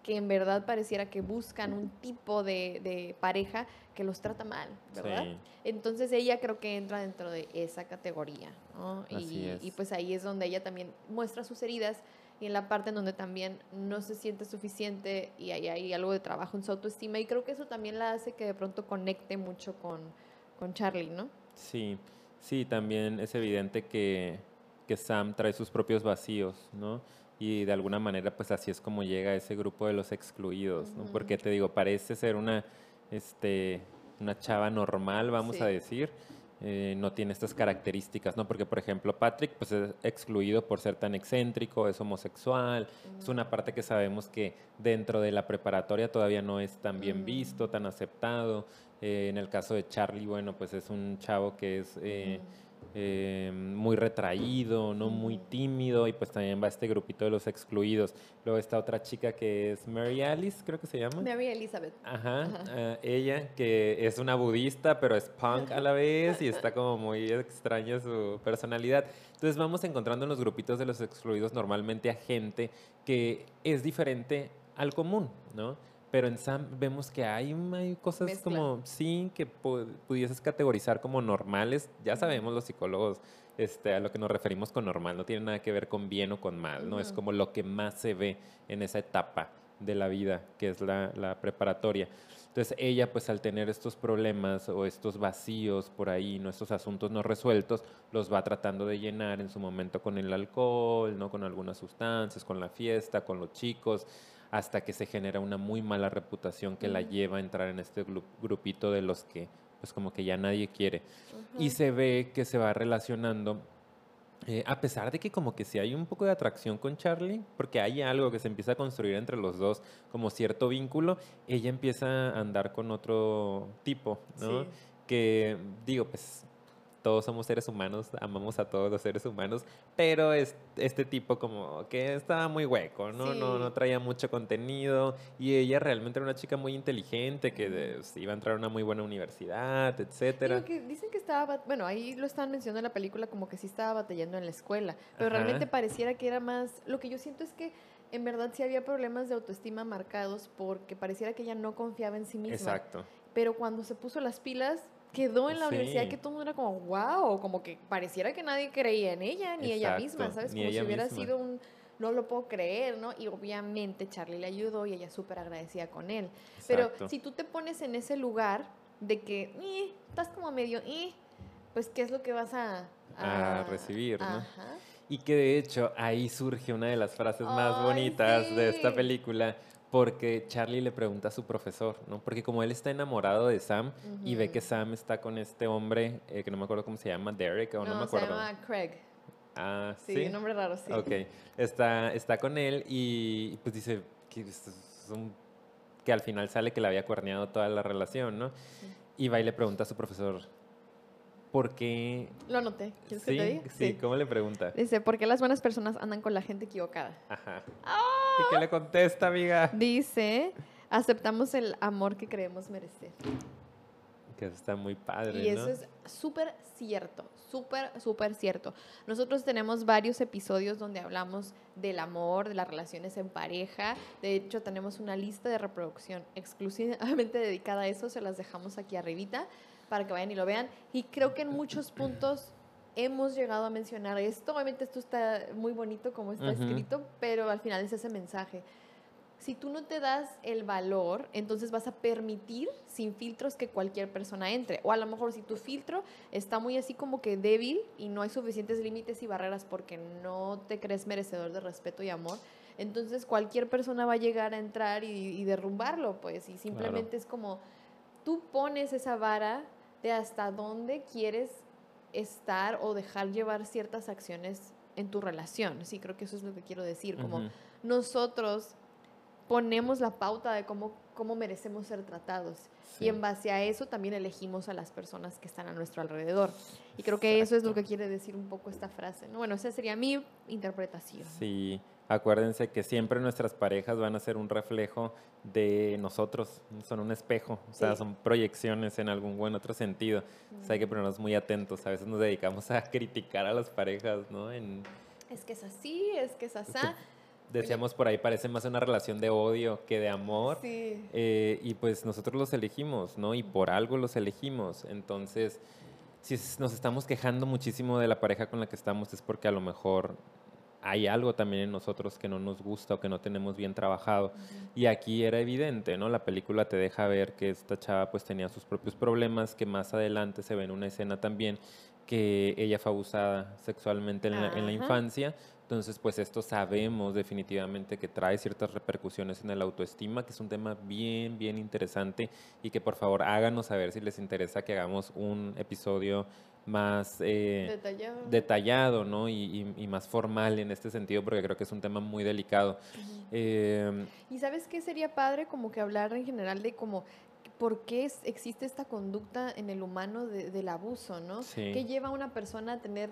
que en verdad pareciera que buscan un tipo de, de pareja que los trata mal, ¿verdad? Sí. Entonces ella creo que entra dentro de esa categoría, ¿no? Así y, es. y pues ahí es donde ella también muestra sus heridas y en la parte en donde también no se siente suficiente y ahí hay algo de trabajo en su autoestima y creo que eso también la hace que de pronto conecte mucho con, con Charlie, ¿no? Sí, sí, también es evidente que, que Sam trae sus propios vacíos, ¿no? Y de alguna manera, pues así es como llega a ese grupo de los excluidos, ¿no? Porque te digo, parece ser una, este, una chava normal, vamos a Sí. decir, eh, no tiene estas características, ¿no? Porque, por ejemplo, Patrick pues, es excluido por ser tan excéntrico, es homosexual, es una parte que sabemos que dentro de la preparatoria todavía no es tan bien visto, tan aceptado. Eh, en el caso de Charlie, bueno, pues es un chavo que es... eh, eh, muy retraído, no muy tímido, y pues también va este grupito de los excluidos. Luego está otra chica que es Mary Alice, creo que se llama. Mary Elizabeth. Ajá, ah, ella que es una budista, pero es punk a la vez y está como muy extraña su personalidad. Entonces vamos encontrando en los grupitos de los excluidos normalmente a gente que es diferente al común, ¿no? Pero en Sam vemos que hay, hay cosas Mezcla. como, sí, que pu- pudieses categorizar como normales. Ya sabemos los psicólogos este, a lo que nos referimos con normal, no tiene nada que ver con bien o con mal, ¿no? Es como lo que más se ve en esa etapa de la vida, que es la, la preparatoria. Entonces ella, pues al tener estos problemas o estos vacíos por ahí, ¿no? estos asuntos no resueltos, los va tratando de llenar en su momento con el alcohol, ¿no? con algunas sustancias, con la fiesta, con los chicos, hasta que se genera una muy mala reputación que la Ujú. lleva a entrar en este grupito de los que pues como que ya nadie quiere. Y se ve que se va relacionando, eh, a pesar de que como que sí hay un poco de atracción con Charlie, porque hay algo que se empieza a construir entre los dos, como cierto vínculo, ella empieza a andar con otro tipo, ¿no? Sí. Que digo, pues todos somos seres humanos, amamos a todos los seres humanos, pero es, este tipo como que estaba muy hueco, ¿no? No, no Sí. traía mucho contenido y ella realmente era una chica muy inteligente que de- iba a entrar a una muy buena universidad, etcétera. Que dicen que estaba, bueno, ahí lo están mencionando en la película como que sí estaba batallando en la escuela, pero Ajá. realmente pareciera que era más, lo que yo siento es que en verdad sí había problemas de autoestima marcados porque pareciera que ella no confiaba en sí misma. Exacto. Pero cuando se puso las pilas, quedó en la universidad Sí. que todo el mundo era como, wow, como que pareciera que nadie creía en ella, ni ella misma, ¿sabes? Como si hubiera misma. sido un, no lo puedo creer, ¿no? Y obviamente Charlie le ayudó y ella súper agradecida con él. Pero si tú te pones en ese lugar de que "Eh, estás como medio, "Eh", pues ¿qué es lo que vas a, A recibir, ¿no? Ajá. Y que de hecho ahí surge una de las frases más Ay, bonitas de esta película, porque Charlie le pregunta a su profesor, ¿no? Porque como él está enamorado de Sam y ve que. Sam está con este hombre, eh, que no me acuerdo cómo se llama, Derek, o no, me se acuerdo. llama Craig. Ah, Sí, sí. un nombre raro, sí. Ok, está, está con él y pues dice que, es un- que al final sale que le había cuerneado toda la relación, ¿no? Y va y le pregunta a su profesor, ¿por qué? Lo anoté. ¿Quieres Sí, que te diga? sí, ¿cómo le pregunta? Dice, ¿por qué las buenas personas andan con la gente equivocada? Ajá. ¡Ah! ¿Y qué le contesta, amiga? Dice, aceptamos el amor que creemos merecer. Que está muy padre, Y eso ¿no? es súper cierto, súper, súper cierto. Nosotros tenemos varios episodios donde hablamos del amor, de las relaciones en pareja. De hecho, tenemos una lista de reproducción exclusivamente dedicada a eso. Se las dejamos aquí arribita para que vayan y lo vean. Y creo que en muchos puntos hemos llegado a mencionar esto. Obviamente esto está muy bonito como está Ujú. escrito, pero al final es ese mensaje. Si tú no te das el valor, entonces vas a permitir sin filtros que cualquier persona entre. O a lo mejor si tu filtro está muy así como que débil y no hay suficientes límites y barreras porque no te crees merecedor de respeto y amor, entonces cualquier persona va a llegar a entrar y, y derrumbarlo, pues. Y simplemente es como tú pones esa vara de hasta dónde quieres estar o dejar llevar ciertas acciones en tu relación. Sí, creo que eso es lo que quiero decir. Como nosotros ponemos la pauta de cómo, cómo merecemos ser tratados. Sí. Y en base a eso también elegimos a las personas que están a nuestro alrededor. Y creo que eso es lo que quiere decir un poco esta frase. ¿no? Bueno, esa sería mi interpretación. Sí, acuérdense que siempre nuestras parejas van a ser un reflejo de nosotros, son un espejo, o sea, Sí. son proyecciones en algún buen otro sentido. O sea, hay que ponernos muy atentos, a veces nos dedicamos a criticar a las parejas, ¿no? En, Es que es así, es que es así. Decíamos por ahí, parece más una relación de odio que de amor. Sí. Eh, y pues nosotros los elegimos, ¿no? Y por algo los elegimos. Entonces, si nos estamos quejando muchísimo de la pareja con la que estamos, es porque a lo mejor hay algo también en nosotros que no nos gusta o que no tenemos bien trabajado. Y aquí era evidente, ¿no? La película te deja ver que esta chava pues tenía sus propios problemas, que más adelante se ve en una escena también que ella fue abusada sexualmente en la, en la infancia. Entonces, pues esto sabemos definitivamente que trae ciertas repercusiones en el autoestima, que es un tema bien, bien interesante y que por favor háganos saber si les interesa que hagamos un episodio más eh, Detallado. detallado ¿no? y, y- y más formal en este sentido, porque creo que es un tema muy delicado. Eh, Y sabes qué sería padre como que hablar en general de como por qué existe esta conducta en el humano de- del abuso, ¿no? Sí. ¿Qué lleva a una persona a tener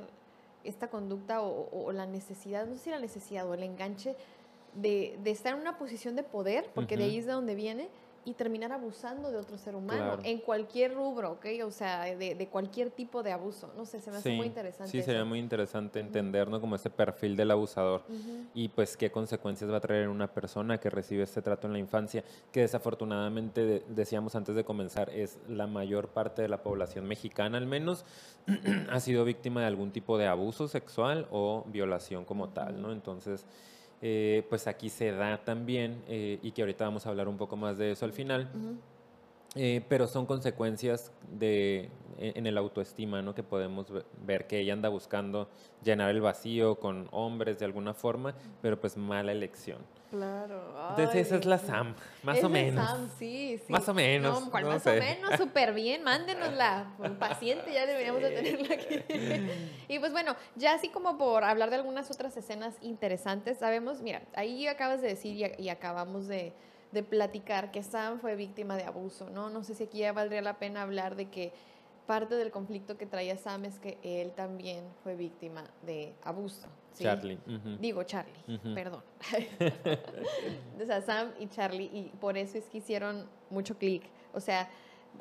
esta conducta o, la necesidad, no sé si la necesidad o el enganche de, de estar en una posición de poder, porque de ahí es de donde viene, y terminar abusando de otro ser humano Claro. en cualquier rubro, ¿ok? O sea, de, de cualquier tipo de abuso. No sé, se me hace muy interesante. Sí, sería muy interesante Ujú. entender ¿no? como ese perfil del abusador Ujú. y pues qué consecuencias va a traer una persona que recibe este trato en la infancia, que desafortunadamente, de- decíamos antes de comenzar, es la mayor parte de la población mexicana al menos, ha sido víctima de algún tipo de abuso sexual o violación como tal, ¿no? Entonces, eh, pues aquí se da también, eh, y que ahorita vamos a hablar un poco más de eso al final. Eh, pero son consecuencias de, en en el autoestima, ¿no? Que podemos ve- ver que ella anda buscando llenar el vacío con hombres de alguna forma, pero pues mala elección. Claro. Entonces esa es la. Sam, más Es o la menos. Sam, sí, sí. Más o menos, No, ¿cuál no más sé. o menos? Súper bien, mándenosla. Por Paciente, ya deberíamos de tenerla aquí. y pues bueno, ya así como por hablar de algunas otras escenas interesantes, sabemos, mira, ahí acabas de decir y, y acabamos de, de platicar que Sam fue víctima de abuso, ¿no? No sé si aquí ya valdría la pena hablar de que parte del conflicto que traía Sam es que él también fue víctima de abuso. ¿sí? Charlie. Digo Charlie, perdón. o sea, Sam y Charlie, y por eso es que hicieron mucho clic. O sea,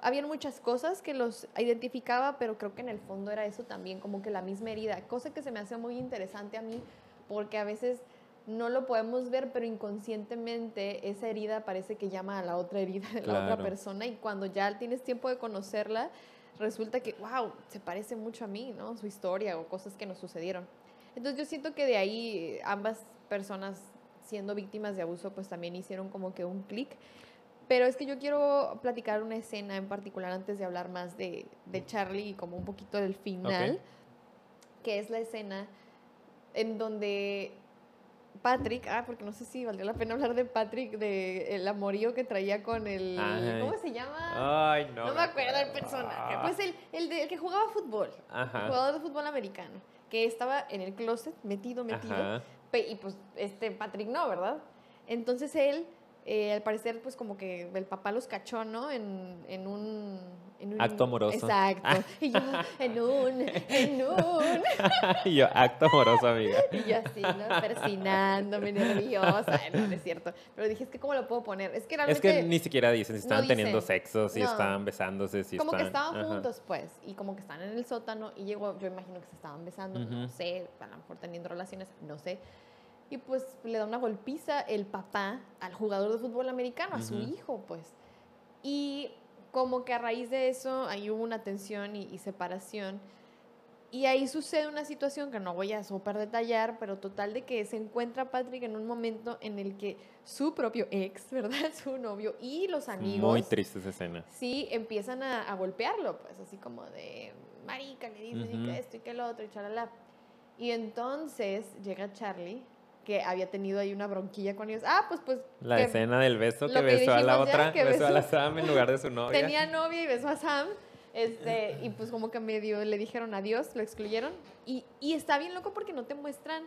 habían muchas cosas que los identificaba, pero creo que en el fondo era eso también, como que la misma herida. Cosa que se me hace muy interesante a mí, porque a veces no lo podemos ver, pero inconscientemente esa herida parece que llama a la otra herida de la otra persona, y cuando ya tienes tiempo de conocerla, resulta que, wow, se parece mucho a mí, ¿no? Su historia o cosas que nos sucedieron. Entonces yo siento que de ahí eh, ambas personas siendo víctimas de abuso pues también hicieron como que un clic. Pero es que yo quiero platicar una escena en particular antes de hablar más de, de Charlie y como un poquito del final, que es la escena en donde Patrick, ah, porque no sé si valdría la pena hablar de Patrick, de el amorío que traía con el. ¿cómo se llama? Ay, no. No, me acuerdo del personaje. Pues el, el, de- el que jugaba fútbol. Ajá. Jugador de fútbol americano. Que estaba en el closet, metido, metido. Ajá. Y pues este Patrick no, ¿verdad? Entonces él, eh, al parecer, pues como que el papá los cachó, ¿no? En, en un... En un Acto amoroso. Exacto. Y yo, en un, en un... y yo, acto amoroso, amiga. Y yo así, ¿no? Persinándome, nerviosa. No, no es cierto. Pero dije, es que ¿cómo lo puedo poner? Es que Es realmente... que ni siquiera dicen si no estaban teniendo sexo, si No. estaban besándose, si como que estaban... estaban ajá. juntos, pues, y como que están en el sótano, y llegó, yo imagino que se estaban besando, no sé, a lo mejor teniendo relaciones, no sé. Y pues le da una golpiza el papá al jugador de fútbol americano, a su hijo, pues. Y como que a raíz de eso, ahí hubo una tensión y, y separación. Y ahí sucede una situación que no voy a súper detallar, pero total de que se encuentra Patrick en un momento en el que su propio ex, ¿verdad? Su novio y los amigos Muy triste esa escena. sí empiezan a, a golpearlo, pues así como de marica, le y que esto y que el otro y chalala. Y entonces llega Charlie, que había tenido ahí una bronquilla con ellos. Ah, pues pues La que escena del beso que que besó a la otra, que besó a la Sam en lugar de su novia. tenía novia y besó a Sam. Este, y pues como que medio le dijeron adiós, lo excluyeron. Y, y está bien loco porque no te muestran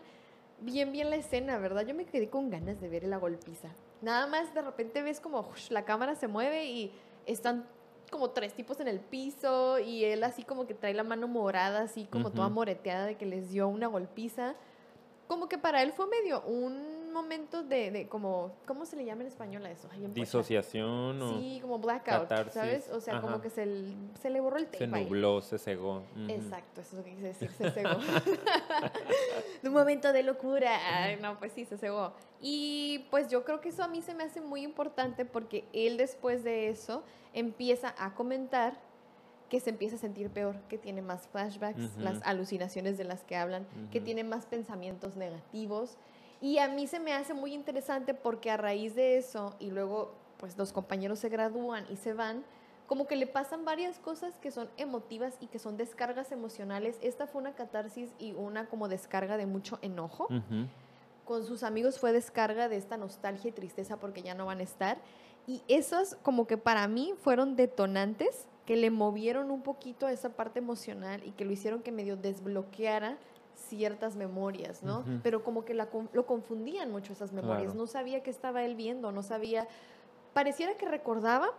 bien bien la escena, ¿verdad? Yo me quedé con ganas de ver la golpiza. Nada más de repente ves como la cámara se mueve y están como tres tipos en el piso y él así como que trae la mano morada, así como toda Ujú. moreteada de que les dio una golpiza. Como que para él fue medio un momento de, de como, ¿cómo se le llama en español a eso? Ay. Disociación o Sí, como blackout, catarsis, ¿sabes? O sea, como que se, se le borró el tape se ahí. nubló, se cegó. Exacto, eso es lo que quise decir, se cegó. de un momento de locura. Ay, no, pues sí, se cegó. Y pues yo creo que eso a mí se me hace muy importante porque él después de eso empieza a comentar que se empieza a sentir peor, que tiene más flashbacks, las alucinaciones de las que hablan, que tiene más pensamientos negativos. Y a mí se me hace muy interesante porque a raíz de eso, y luego pues los compañeros se gradúan y se van, como que le pasan varias cosas que son emotivas y que son descargas emocionales. Esta fue una catarsis y una como descarga de mucho enojo. Con sus amigos fue descarga de esta nostalgia y tristeza porque ya no van a estar. Y esos como que para mí fueron detonantes que le movieron un poquito a esa parte emocional y que lo hicieron que medio desbloqueara ciertas memorias, ¿no? Pero como que la lo confundían mucho esas memorias. Claro. No sabía qué estaba él viendo, no sabía... Pareciera que recordaba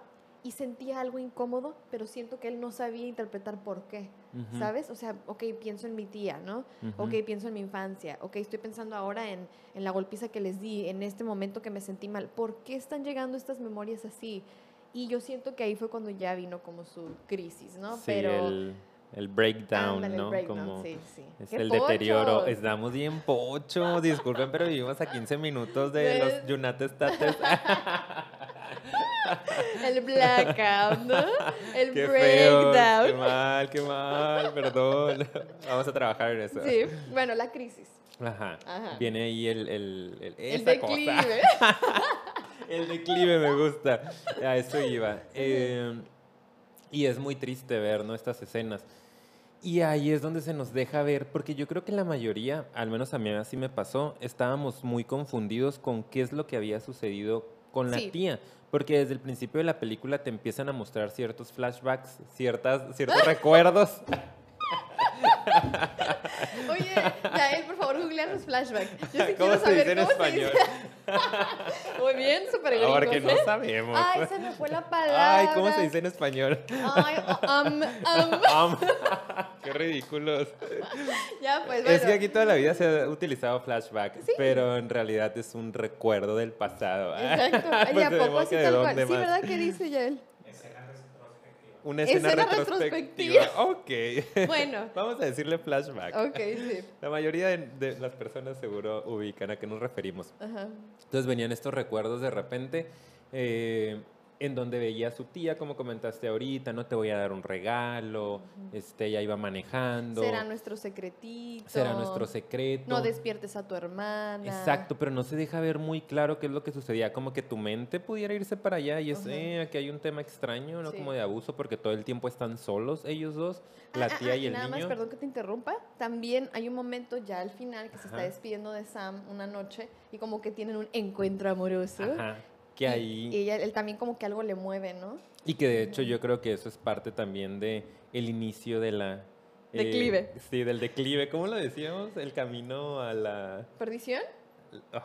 y sentía algo incómodo, pero siento que él no sabía interpretar por qué, Ujú. ¿sabes? O sea, ok, pienso en mi tía, ¿no? Ujú. Ok, pienso en mi infancia. Ok, estoy pensando ahora en, en la golpiza que les di, en este momento que me sentí mal. ¿Por qué están llegando estas memorias así? Y yo siento que ahí fue cuando ya vino como su crisis, ¿no? Sí, Pero... el, el breakdown, ¿no? breakdown, Como sí, sí. es ¡Qué el deterioro. Estamos bien pocho. Disculpen, pero vivimos a 15 minutos de los United States. El blackout, ¿no? El qué feo. Qué breakdown. mal, qué mal. Perdón. Vamos a trabajar en eso. Sí, bueno, la crisis. Ajá. Ajá. Viene ahí el, el, el- El esa cosa. El declive me gusta. A eso iba. Eh, y es muy triste ver ¿no? estas escenas. Y ahí es donde se nos deja ver, porque yo creo que la mayoría, al menos a mí así me pasó, estábamos muy confundidos con qué es lo que había sucedido con la Sí. tía. Porque desde el principio de la película te empiezan a mostrar ciertos flashbacks, ciertas, ciertos recuerdos. Oye, Yael, por favor, googlea los flashbacks. Yo sí ¿Cómo quiero se saber dice en cómo español? se dice. Muy bien, súper gringos, Porque no ¿eh? sabemos. Ay, se me fue la palabra. Ay, ¿cómo se dice en español? Ay, um, um. Am. Qué ridículos. Ya, pues bueno. Es que aquí toda la vida se ha utilizado flashback, pero en realidad es un recuerdo del pasado. Exacto. Ay, Pues ¿a poco así que tal cual? Sí. ¿verdad? ¿Qué dice Yael? Una escena, Escena retrospectiva. Ok. Bueno. Vamos a decirle flashback. Ok, sí. La mayoría de, de las personas seguro ubican a qué nos referimos. Ajá. Entonces venían estos recuerdos de repente eh, en donde veía a su tía, como comentaste ahorita, no te voy a dar un regalo, este, ella iba manejando. Será nuestro secretito. será nuestro secreto. No despiertes a tu hermana. Exacto, pero no se deja ver muy claro qué es lo que sucedía. Como que tu mente pudiera irse para allá y es, Ajá. eh, aquí hay un tema extraño, ¿no? Sí. Como de abuso, porque todo el tiempo están solos ellos dos, la Ah, ah, tía ah, y el nada niño. más, perdón que te interrumpa. También hay un momento ya al final que se está despidiendo de Sam una noche y como que tienen un encuentro amoroso. Ajá, que Y- ahí... Y él también como que algo le mueve, ¿no? Y que de hecho yo creo que eso es parte también de el inicio de la... eh, Declive. sí, del declive. ¿Cómo lo decíamos? El camino a la... ¿Perdición?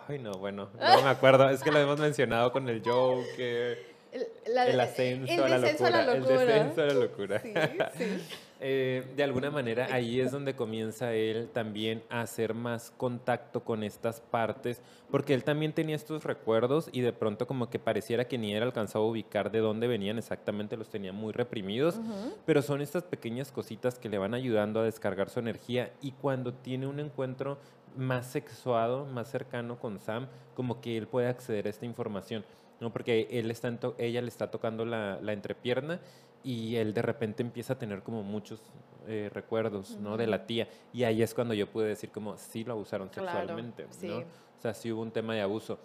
Ay, no, bueno, no me acuerdo. Es que lo hemos mencionado con el Joker, El, la- el ascenso, el a, la descenso locura, a la locura. El descenso a la locura. Sí, sí. Eh, de alguna manera ahí es donde comienza él también a hacer más contacto con estas partes, porque él también tenía estos recuerdos y de pronto como que pareciera que ni él alcanzaba a ubicar de dónde venían exactamente, los tenía muy reprimidos, pero son estas pequeñas cositas que le van ayudando a descargar su energía y cuando tiene un encuentro más sexuado, más cercano con Sam, como que él puede acceder a esta información. ¿no? Porque él está ella le está tocando la, la entrepierna y él de repente empieza a tener como muchos eh, recuerdos, ¿no? De la tía. Y ahí es cuando yo pude decir como, sí lo abusaron Claro, sexualmente, sí. ¿no? O sea, sí hubo un tema de abuso.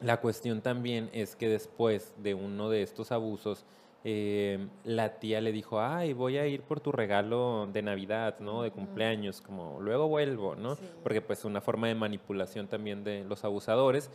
La cuestión también es que después de uno de estos abusos, eh, la tía le dijo, ay, voy a ir por tu regalo de Navidad, ¿no? De cumpleaños, como luego vuelvo, ¿no? Sí. Porque pues una forma de manipulación también de los abusadores.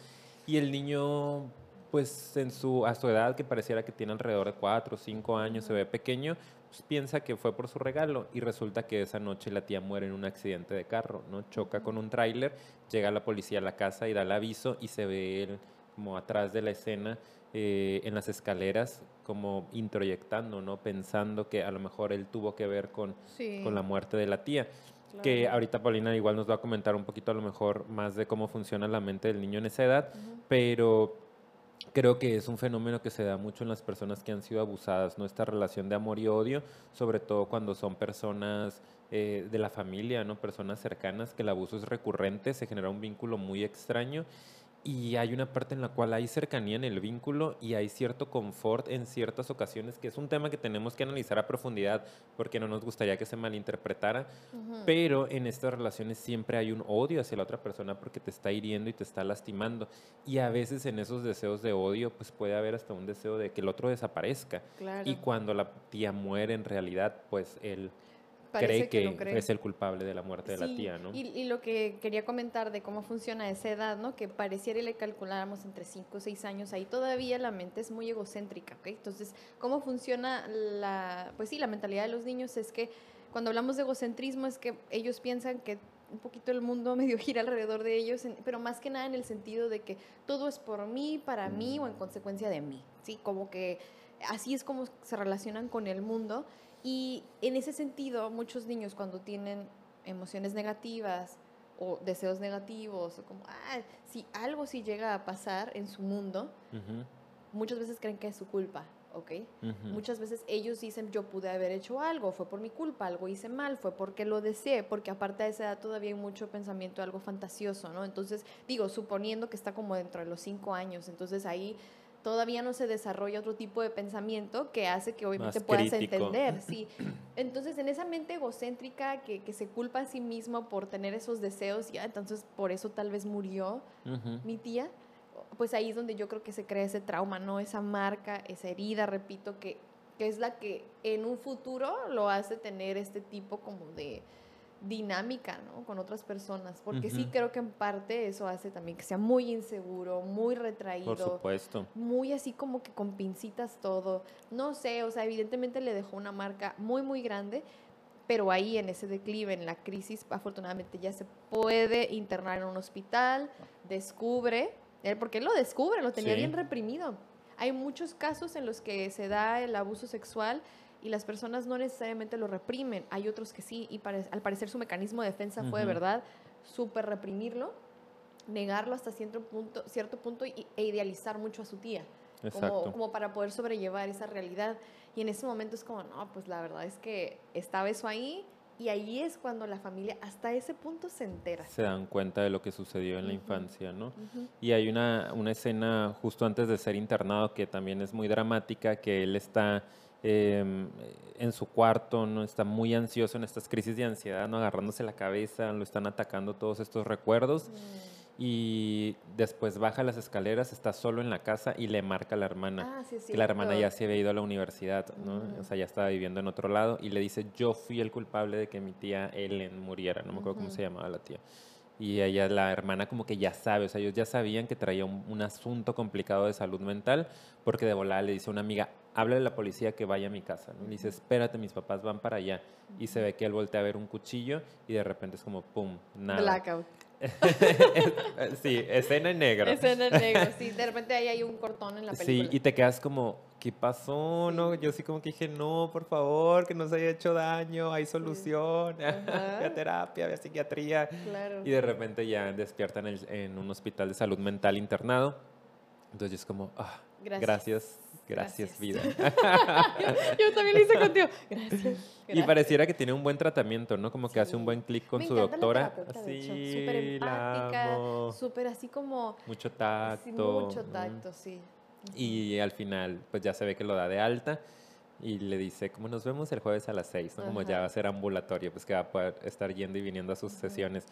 Y el niño, pues en su, a su edad, que pareciera que tiene alrededor de cuatro o cinco años, se ve pequeño, pues piensa que fue por su regalo y resulta que esa noche la tía muere en un accidente de carro, ¿no? Choca con un tráiler, llega la policía a la casa y da el aviso y se ve él como atrás de la escena eh, en las escaleras como introyectando, ¿no? Pensando que a lo mejor él tuvo que ver con, Sí. con la muerte de la tía. Que ahorita Paulina igual nos va a comentar un poquito a lo mejor más de cómo funciona la mente del niño en esa edad, pero creo que es un fenómeno que se da mucho en las personas que han sido abusadas, ¿no? Esta relación de amor y odio, sobre todo cuando son personas eh, de la familia, ¿no? Personas cercanas, que el abuso es recurrente, se genera un vínculo muy extraño y hay una parte en la cual hay cercanía en el vínculo y hay cierto confort en ciertas ocasiones, que es un tema que tenemos que analizar a profundidad porque no nos gustaría que se malinterpretara, pero en estas relaciones siempre hay un odio hacia la otra persona porque te está hiriendo y te está lastimando. Y a veces en esos deseos de odio, pues puede haber hasta un deseo de que el otro desaparezca. Claro. Y cuando la tía muere, en realidad, pues él Parece cree que que, cree. es el culpable de la muerte de la tía, ¿no? Y, y lo que quería comentar de cómo funciona esa edad, ¿no? Que pareciera y le calculáramos entre 5 o 6 años, ahí todavía la mente es muy egocéntrica, ¿ok? Entonces, ¿cómo funciona la, pues sí, la mentalidad de los niños? Es que cuando hablamos de egocentrismo es que ellos piensan que un poquito el mundo medio gira alrededor de ellos, pero más que nada en el sentido de que todo es por mí, para mí o en consecuencia de mí, ¿sí? Como que así es como se relacionan con el mundo y en ese sentido muchos niños cuando tienen emociones negativas o deseos negativos o como, ah, si algo sí llega a pasar en su mundo, muchas veces creen que es su culpa, ¿ok? Muchas veces ellos dicen, yo pude haber hecho algo, fue por mi culpa, algo hice mal, fue porque lo deseé, porque aparte de esa edad todavía hay mucho pensamiento, algo fantasioso, ¿no? Entonces, digo, suponiendo que está como dentro de los cinco años, entonces ahí todavía no se desarrolla otro tipo de pensamiento que hace que obviamente Más puedas crítico. entender, sí. Entonces, en esa mente egocéntrica que, que se culpa a sí mismo por tener esos deseos, ya, entonces por eso tal vez murió, mi tía, pues ahí es donde yo creo que se crea ese trauma, ¿no? Esa marca, esa herida, repito, que, que es la que en un futuro lo hace tener este tipo como de dinámica, ¿no? Con otras personas, porque sí creo que en parte eso hace también que sea muy inseguro, muy Por retraído, supuesto. muy así como que con pincitas todo. No sé, o sea, evidentemente le dejó una marca muy, muy grande, pero ahí en ese declive, en la crisis, afortunadamente ya se puede internar en un hospital, descubre, él, porque él lo descubre, lo tenía Sí. bien reprimido. Hay muchos casos en los que se da el abuso sexual y las personas no necesariamente lo reprimen, hay otros que sí, y pare- al parecer su mecanismo de defensa fue de verdad súper reprimirlo, negarlo hasta cierto punto, cierto punto y- e idealizar mucho a su tía como, como para poder sobrellevar esa realidad. Y en ese momento es como, no, pues la verdad es que estaba eso ahí y ahí es cuando la familia hasta ese punto se entera. Se dan cuenta de lo que sucedió en la Ujú. infancia, ¿no? Ujú. Y hay una, una escena justo antes de ser internado que también es muy dramática, que él está em, en su cuarto, ¿no? Está muy ansioso en estas crisis de ansiedad, ¿no? Agarrándose la cabeza, lo están atacando todos estos recuerdos. Y después baja las escaleras, está solo en la casa y le marca a la hermana. Ah, sí, que la hermana ya se había ido a la universidad, ¿no? Ujú. O sea, ya estaba viviendo en otro lado y le dice, yo fui el culpable de que mi tía Ellen muriera, no me acuerdo cómo se llamaba la tía. Y ella, la hermana, como que ya sabe, o sea, ellos ya sabían que traía un, un asunto complicado de salud mental, porque de volada le dice a una amiga, háblale a la policía que vaya a mi casa. ¿no? Le dice, espérate, mis papás van para allá. Y se ve que él voltea a ver un cuchillo y de repente es como, pum, nada. Blackout. sí, escena en negro. Escena en negro, sí. De repente ahí hay un cortón en la película. Sí, y te quedas como, ¿qué pasó? No, yo sí como que dije, no, por favor, que no se haya hecho daño, hay solución, a terapia, a psiquiatría. Claro. Y de repente ya despiertan en, en un hospital de salud mental internado. Entonces es como, ah, Gracias. gracias, gracias, Gracias. vida. Yo también lo hice contigo. Gracias. y gracias. pareciera que tiene un buen tratamiento, ¿no? Como que hace un buen clic con Me su doctora. terapeuta, de hecho. Sí, Súper empática, súper así como... Mucho sí, tacto. mucho mm. tacto, sí. Y al final, pues ya se ve que lo da de alta y le dice, como nos vemos el jueves a las seis, ¿no? Como ya Ajá. va a ser ambulatorio, pues que va a poder estar yendo y viniendo a sus sesiones.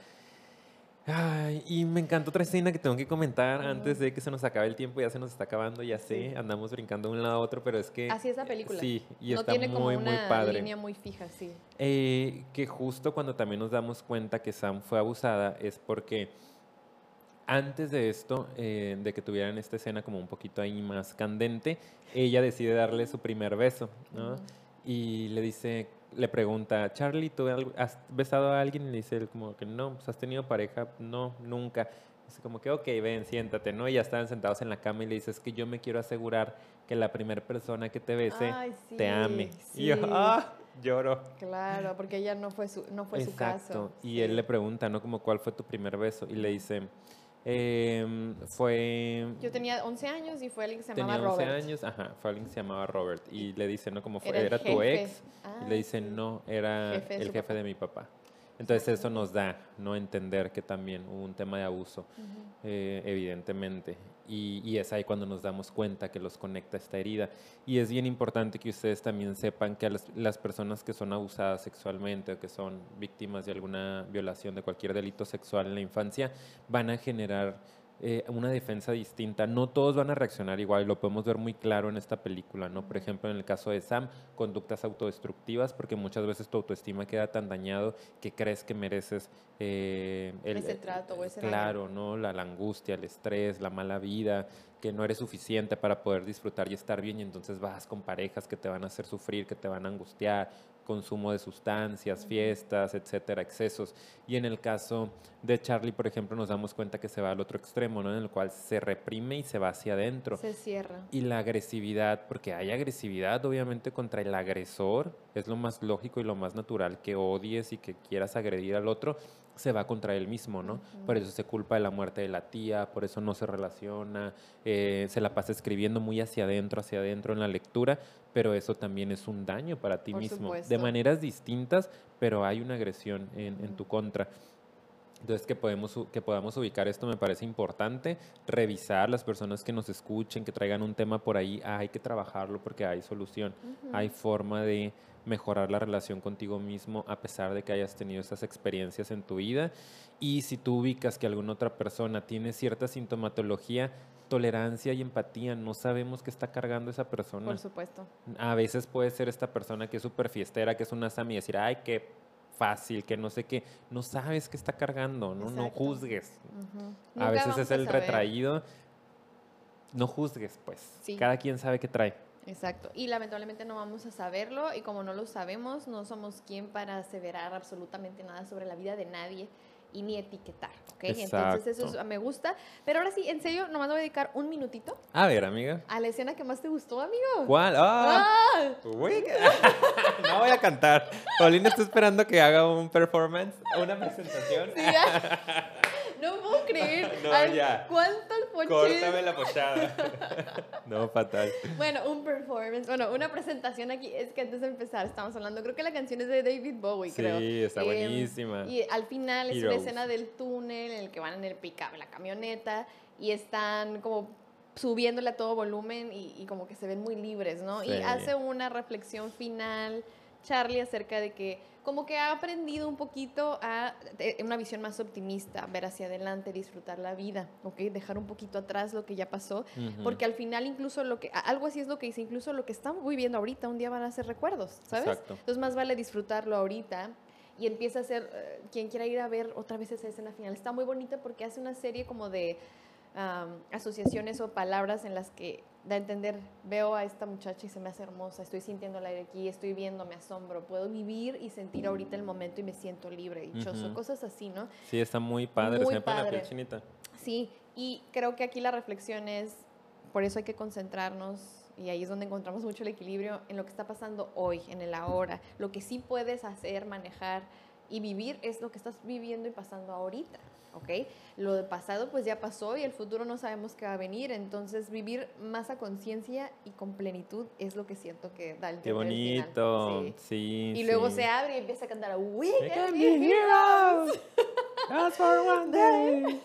Ay, y me encanta otra escena que tengo que comentar antes de que se nos acabe el tiempo, ya se nos está acabando, ya sé, Sí. andamos brincando de un lado a otro, pero es que... Así es la película. Sí, y no está tiene como muy, una muy padre. línea muy fija, sí. Eh, que justo cuando también nos damos cuenta que Sam fue abusada es porque antes de esto, eh, de que tuvieran esta escena como un poquito ahí más candente, ella decide darle su primer beso, ¿no? Y le dice, le pregunta, Charlie, ¿tú has besado a alguien? Y le dice él como que no, pues has tenido pareja, no, nunca. Dice como que, ok, ven, siéntate, ¿no? Y ya estaban sentados en la cama y le dice, es que yo me quiero asegurar que la primera persona que te bese Ay, te ame. sí, Y yo, ah, lloro. Claro, porque ella no fue su, no fue su Exacto. caso. Y sí. él le pregunta, ¿no? Como, ¿cuál fue tu primer beso? Y le dice, "Em, fue... Yo tenía 11 años y fue alguien que se Tenía llamaba 11 Robert. años, ajá, fue alguien que se llamaba Robert. Y le dice, ¿no? Como fue, Era era, tu ex. Ah, y le dice, sí. no, era Jefe el jefe papá. de mi papá. Entonces eso nos da no entender que también hubo un tema de abuso, eh, evidentemente. Y, es ahí cuando nos damos cuenta que los conecta esta herida. Y es bien importante que ustedes también sepan que las, las personas que son abusadas sexualmente o que son víctimas de alguna violación, de cualquier delito sexual en la infancia, van a generar eh, una defensa distinta. No todos van a reaccionar igual, y lo podemos ver muy claro en esta película, ¿no? Por ejemplo, en el caso de Sam, conductas autodestructivas, porque muchas veces tu autoestima queda tan dañado que crees que mereces eh, el, ese trato o ese Claro, ¿no? La, la angustia, el estrés, la mala vida, que no eres suficiente para poder disfrutar y estar bien, y entonces vas con parejas que te van a hacer sufrir, que te van a angustiar, consumo de sustancias, fiestas, etcétera, excesos. Y en el caso de Charlie, por ejemplo, nos damos cuenta que se va al otro extremo, ¿no? En el cual se reprime y se va hacia adentro. Se cierra. Y la agresividad, porque hay agresividad obviamente contra el agresor, es lo más lógico y lo más natural que odies y que quieras agredir al otro, se va contra él mismo, ¿no? Por eso se culpa de la muerte de la tía, por eso no se relaciona, eh, se la pasa escribiendo muy hacia adentro, hacia adentro en la lectura, pero eso también es un daño para ti Por mismo, de maneras distintas, pero hay una agresión en, en tu contra. Entonces, que, podemos, que podamos ubicar esto me parece importante, revisar las personas que nos escuchen, que traigan un tema por ahí, ah, hay que trabajarlo porque hay solución, hay forma de mejorar la relación contigo mismo a pesar de que hayas tenido esas experiencias en tu vida. Y si tú ubicas que alguna otra persona tiene cierta sintomatología, tolerancia y empatía, no sabemos qué está cargando esa persona. Por supuesto. A veces puede ser esta persona que es súper fiestera, que es una Sammy, y decir, ay, qué fácil, que no sé qué. No sabes qué está cargando, no, no juzgues. A veces es el retraído. No juzgues, pues. Sí. Cada quien sabe qué trae. Exacto. Y lamentablemente no vamos a saberlo y como no lo sabemos, no somos quien para aseverar absolutamente nada sobre la vida de nadie y ni etiquetar, ¿ok? Entonces eso Exacto. es- me gusta. Pero ahora sí, en serio, nomás voy a dedicar un minutito A ver, amiga. a la escena que más te gustó, amigo. ¿Cuál? ¡Ah! ¡Ah! No voy a cantar. Paulina está esperando que haga un performance, una presentación. Sí. No puedo creer. No, Ay, ya. ¿Cuántos poches? Córtame la pochada. No, fatal. Bueno, un performance, bueno, una presentación aquí. Es que antes de empezar estamos hablando, creo que la canción es de David Bowie, Sí, creo. está Em, buenísima. Y al final es Heroes. una escena del túnel en el que van en el pick la camioneta, y están como subiéndole a todo volumen y, y como que se ven muy libres, ¿no? Sí. Y hace una reflexión final, Charlie, acerca de que como que ha aprendido un poquito a una visión más optimista, ver hacia adelante, disfrutar la vida, ¿ok? Dejar un poquito atrás lo que ya pasó porque al final incluso lo que, algo así es lo que dice, incluso lo que estamos viviendo ahorita, un día van a ser recuerdos, ¿sabes? Exacto. Entonces más vale disfrutarlo ahorita y empieza a ser, eh, quien quiera ir a ver otra vez esa escena final. Está muy bonita porque hace una serie como de am, asociaciones o palabras en las que da a entender, veo a esta muchacha y se me hace hermosa, estoy sintiendo el aire aquí, estoy viendo, me asombro, puedo vivir y sentir ahorita el momento y me siento libre, dichoso, cosas así, ¿no? Sí, está muy padre. Muy se me pone la piel chinita. Sí, y creo que aquí la reflexión es, por eso hay que concentrarnos, y ahí es donde encontramos mucho el equilibrio en lo que está pasando hoy, en el ahora. Lo que sí puedes hacer, manejar y vivir es lo que estás viviendo y pasando ahorita, ¿ok? Lo del pasado pues ya pasó y el futuro no sabemos qué va a venir, entonces vivir más a conciencia y con plenitud es lo que siento que da el Qué el final. bonito. Sí. Sí. Y luego sí. se abre y empieza a cantar, We can be heroes. Just for one day.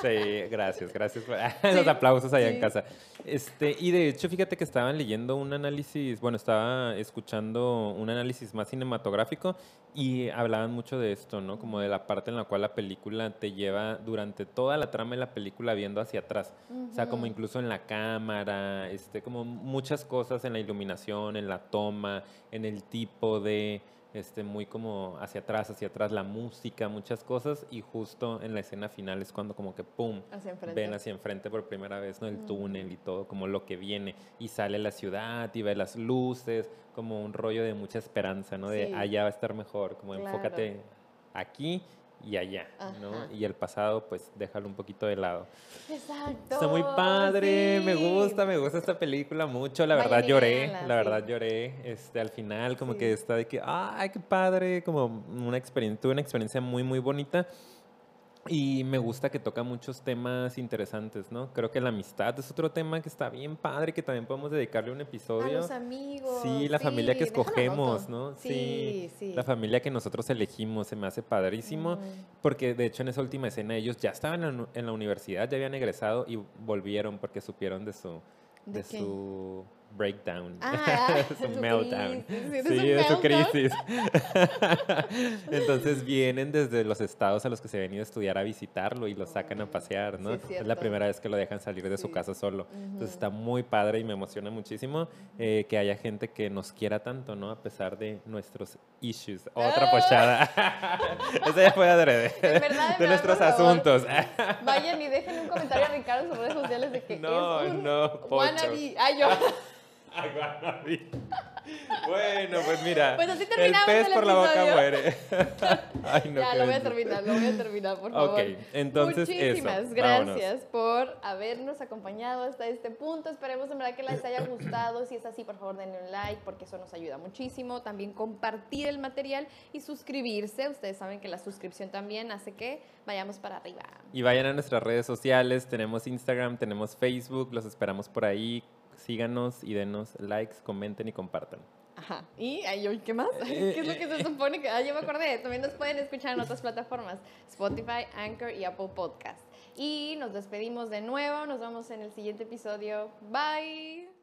Sí, gracias, gracias por los aplausos allá sí. en casa. Este, y de hecho, fíjate que estaban leyendo un análisis, bueno, estaba escuchando un análisis más cinematográfico y hablaban mucho de esto, ¿no? Como de la parte en la cual la película te lleva durante toda la trama de la película viendo hacia atrás. O sea, como incluso en la cámara, este, como muchas cosas en la iluminación, en la toma, en el tipo de, este, muy como hacia atrás, hacia atrás, la música, muchas cosas. Y justo en la escena final es cuando como que, ¡pum! Hacia. Ven hacia enfrente por primera vez, ¿no? El túnel y todo, como lo que viene. Y sale la ciudad y ve las luces, como un rollo de mucha esperanza, ¿no? De Sí. allá va a estar mejor, como Claro. enfócate aquí y allá, ¿no? Y el pasado, pues déjalo un poquito de lado. Exacto. Está muy padre, me sí. gusta, me gusta esta película mucho. La Vayan verdad lloré, la verdad sí. lloré. Este, al final, como Sí. que está de que, ay, qué padre, como una experiencia, tuve una experiencia muy, muy bonita. Y me gusta que toca muchos temas interesantes, ¿no? Creo que la amistad es otro tema que está bien padre, que también podemos dedicarle un A episodio. los amigos. Sí, la familia que escogemos. ¿no? Sí, sí. La familia que nosotros elegimos se me hace padrísimo, Mm. porque de hecho en esa última escena ellos ya estaban en, la uni- en la universidad, ya habían egresado y volvieron porque supieron de su, ¿De su breakdown, Ah, de su meltdown. crisis, Sí, su de su crisis. Entonces vienen desde los estados a los que se han ido a estudiar a visitarlo y lo sacan a pasear, ¿no? Sí, es es la primera vez que lo dejan salir de su casa solo. Entonces está muy padre y me emociona muchísimo eh, que haya gente que nos quiera tanto, ¿no? A pesar de nuestros issues. Otra Ah. pochada. Esa ya fue adrede. En verdad, en de nuestros asuntos. Vayan y dejen un comentario a Ricardo en sus redes sociales de que No, es un no, Pocho. wannabe. Ay, yo. Bueno, pues mira. Pues así el pez el por la boca muere. Ay, no, ya, lo voy a terminar, lo voy a terminar, por favor. Ok, entonces Muchísimas eso, gracias por habernos acompañado hasta este punto. Esperemos en verdad que les haya gustado. Si es así, por favor, denle un like porque eso nos ayuda muchísimo. También compartir el material y suscribirse. Ustedes saben que la suscripción también hace que vayamos para arriba. Y vayan a nuestras redes sociales, tenemos Instagram, tenemos Facebook, los esperamos por ahí. Síganos y denos likes, comenten y compartan. Ajá. ¿Y ay, qué más? ¿Qué es lo que se supone que.? Ah, yo me acordé. También nos pueden escuchar en otras plataformas: Spotify, Anchor y Apple Podcast. Y nos despedimos de nuevo. Nos vemos en el siguiente episodio. Bye.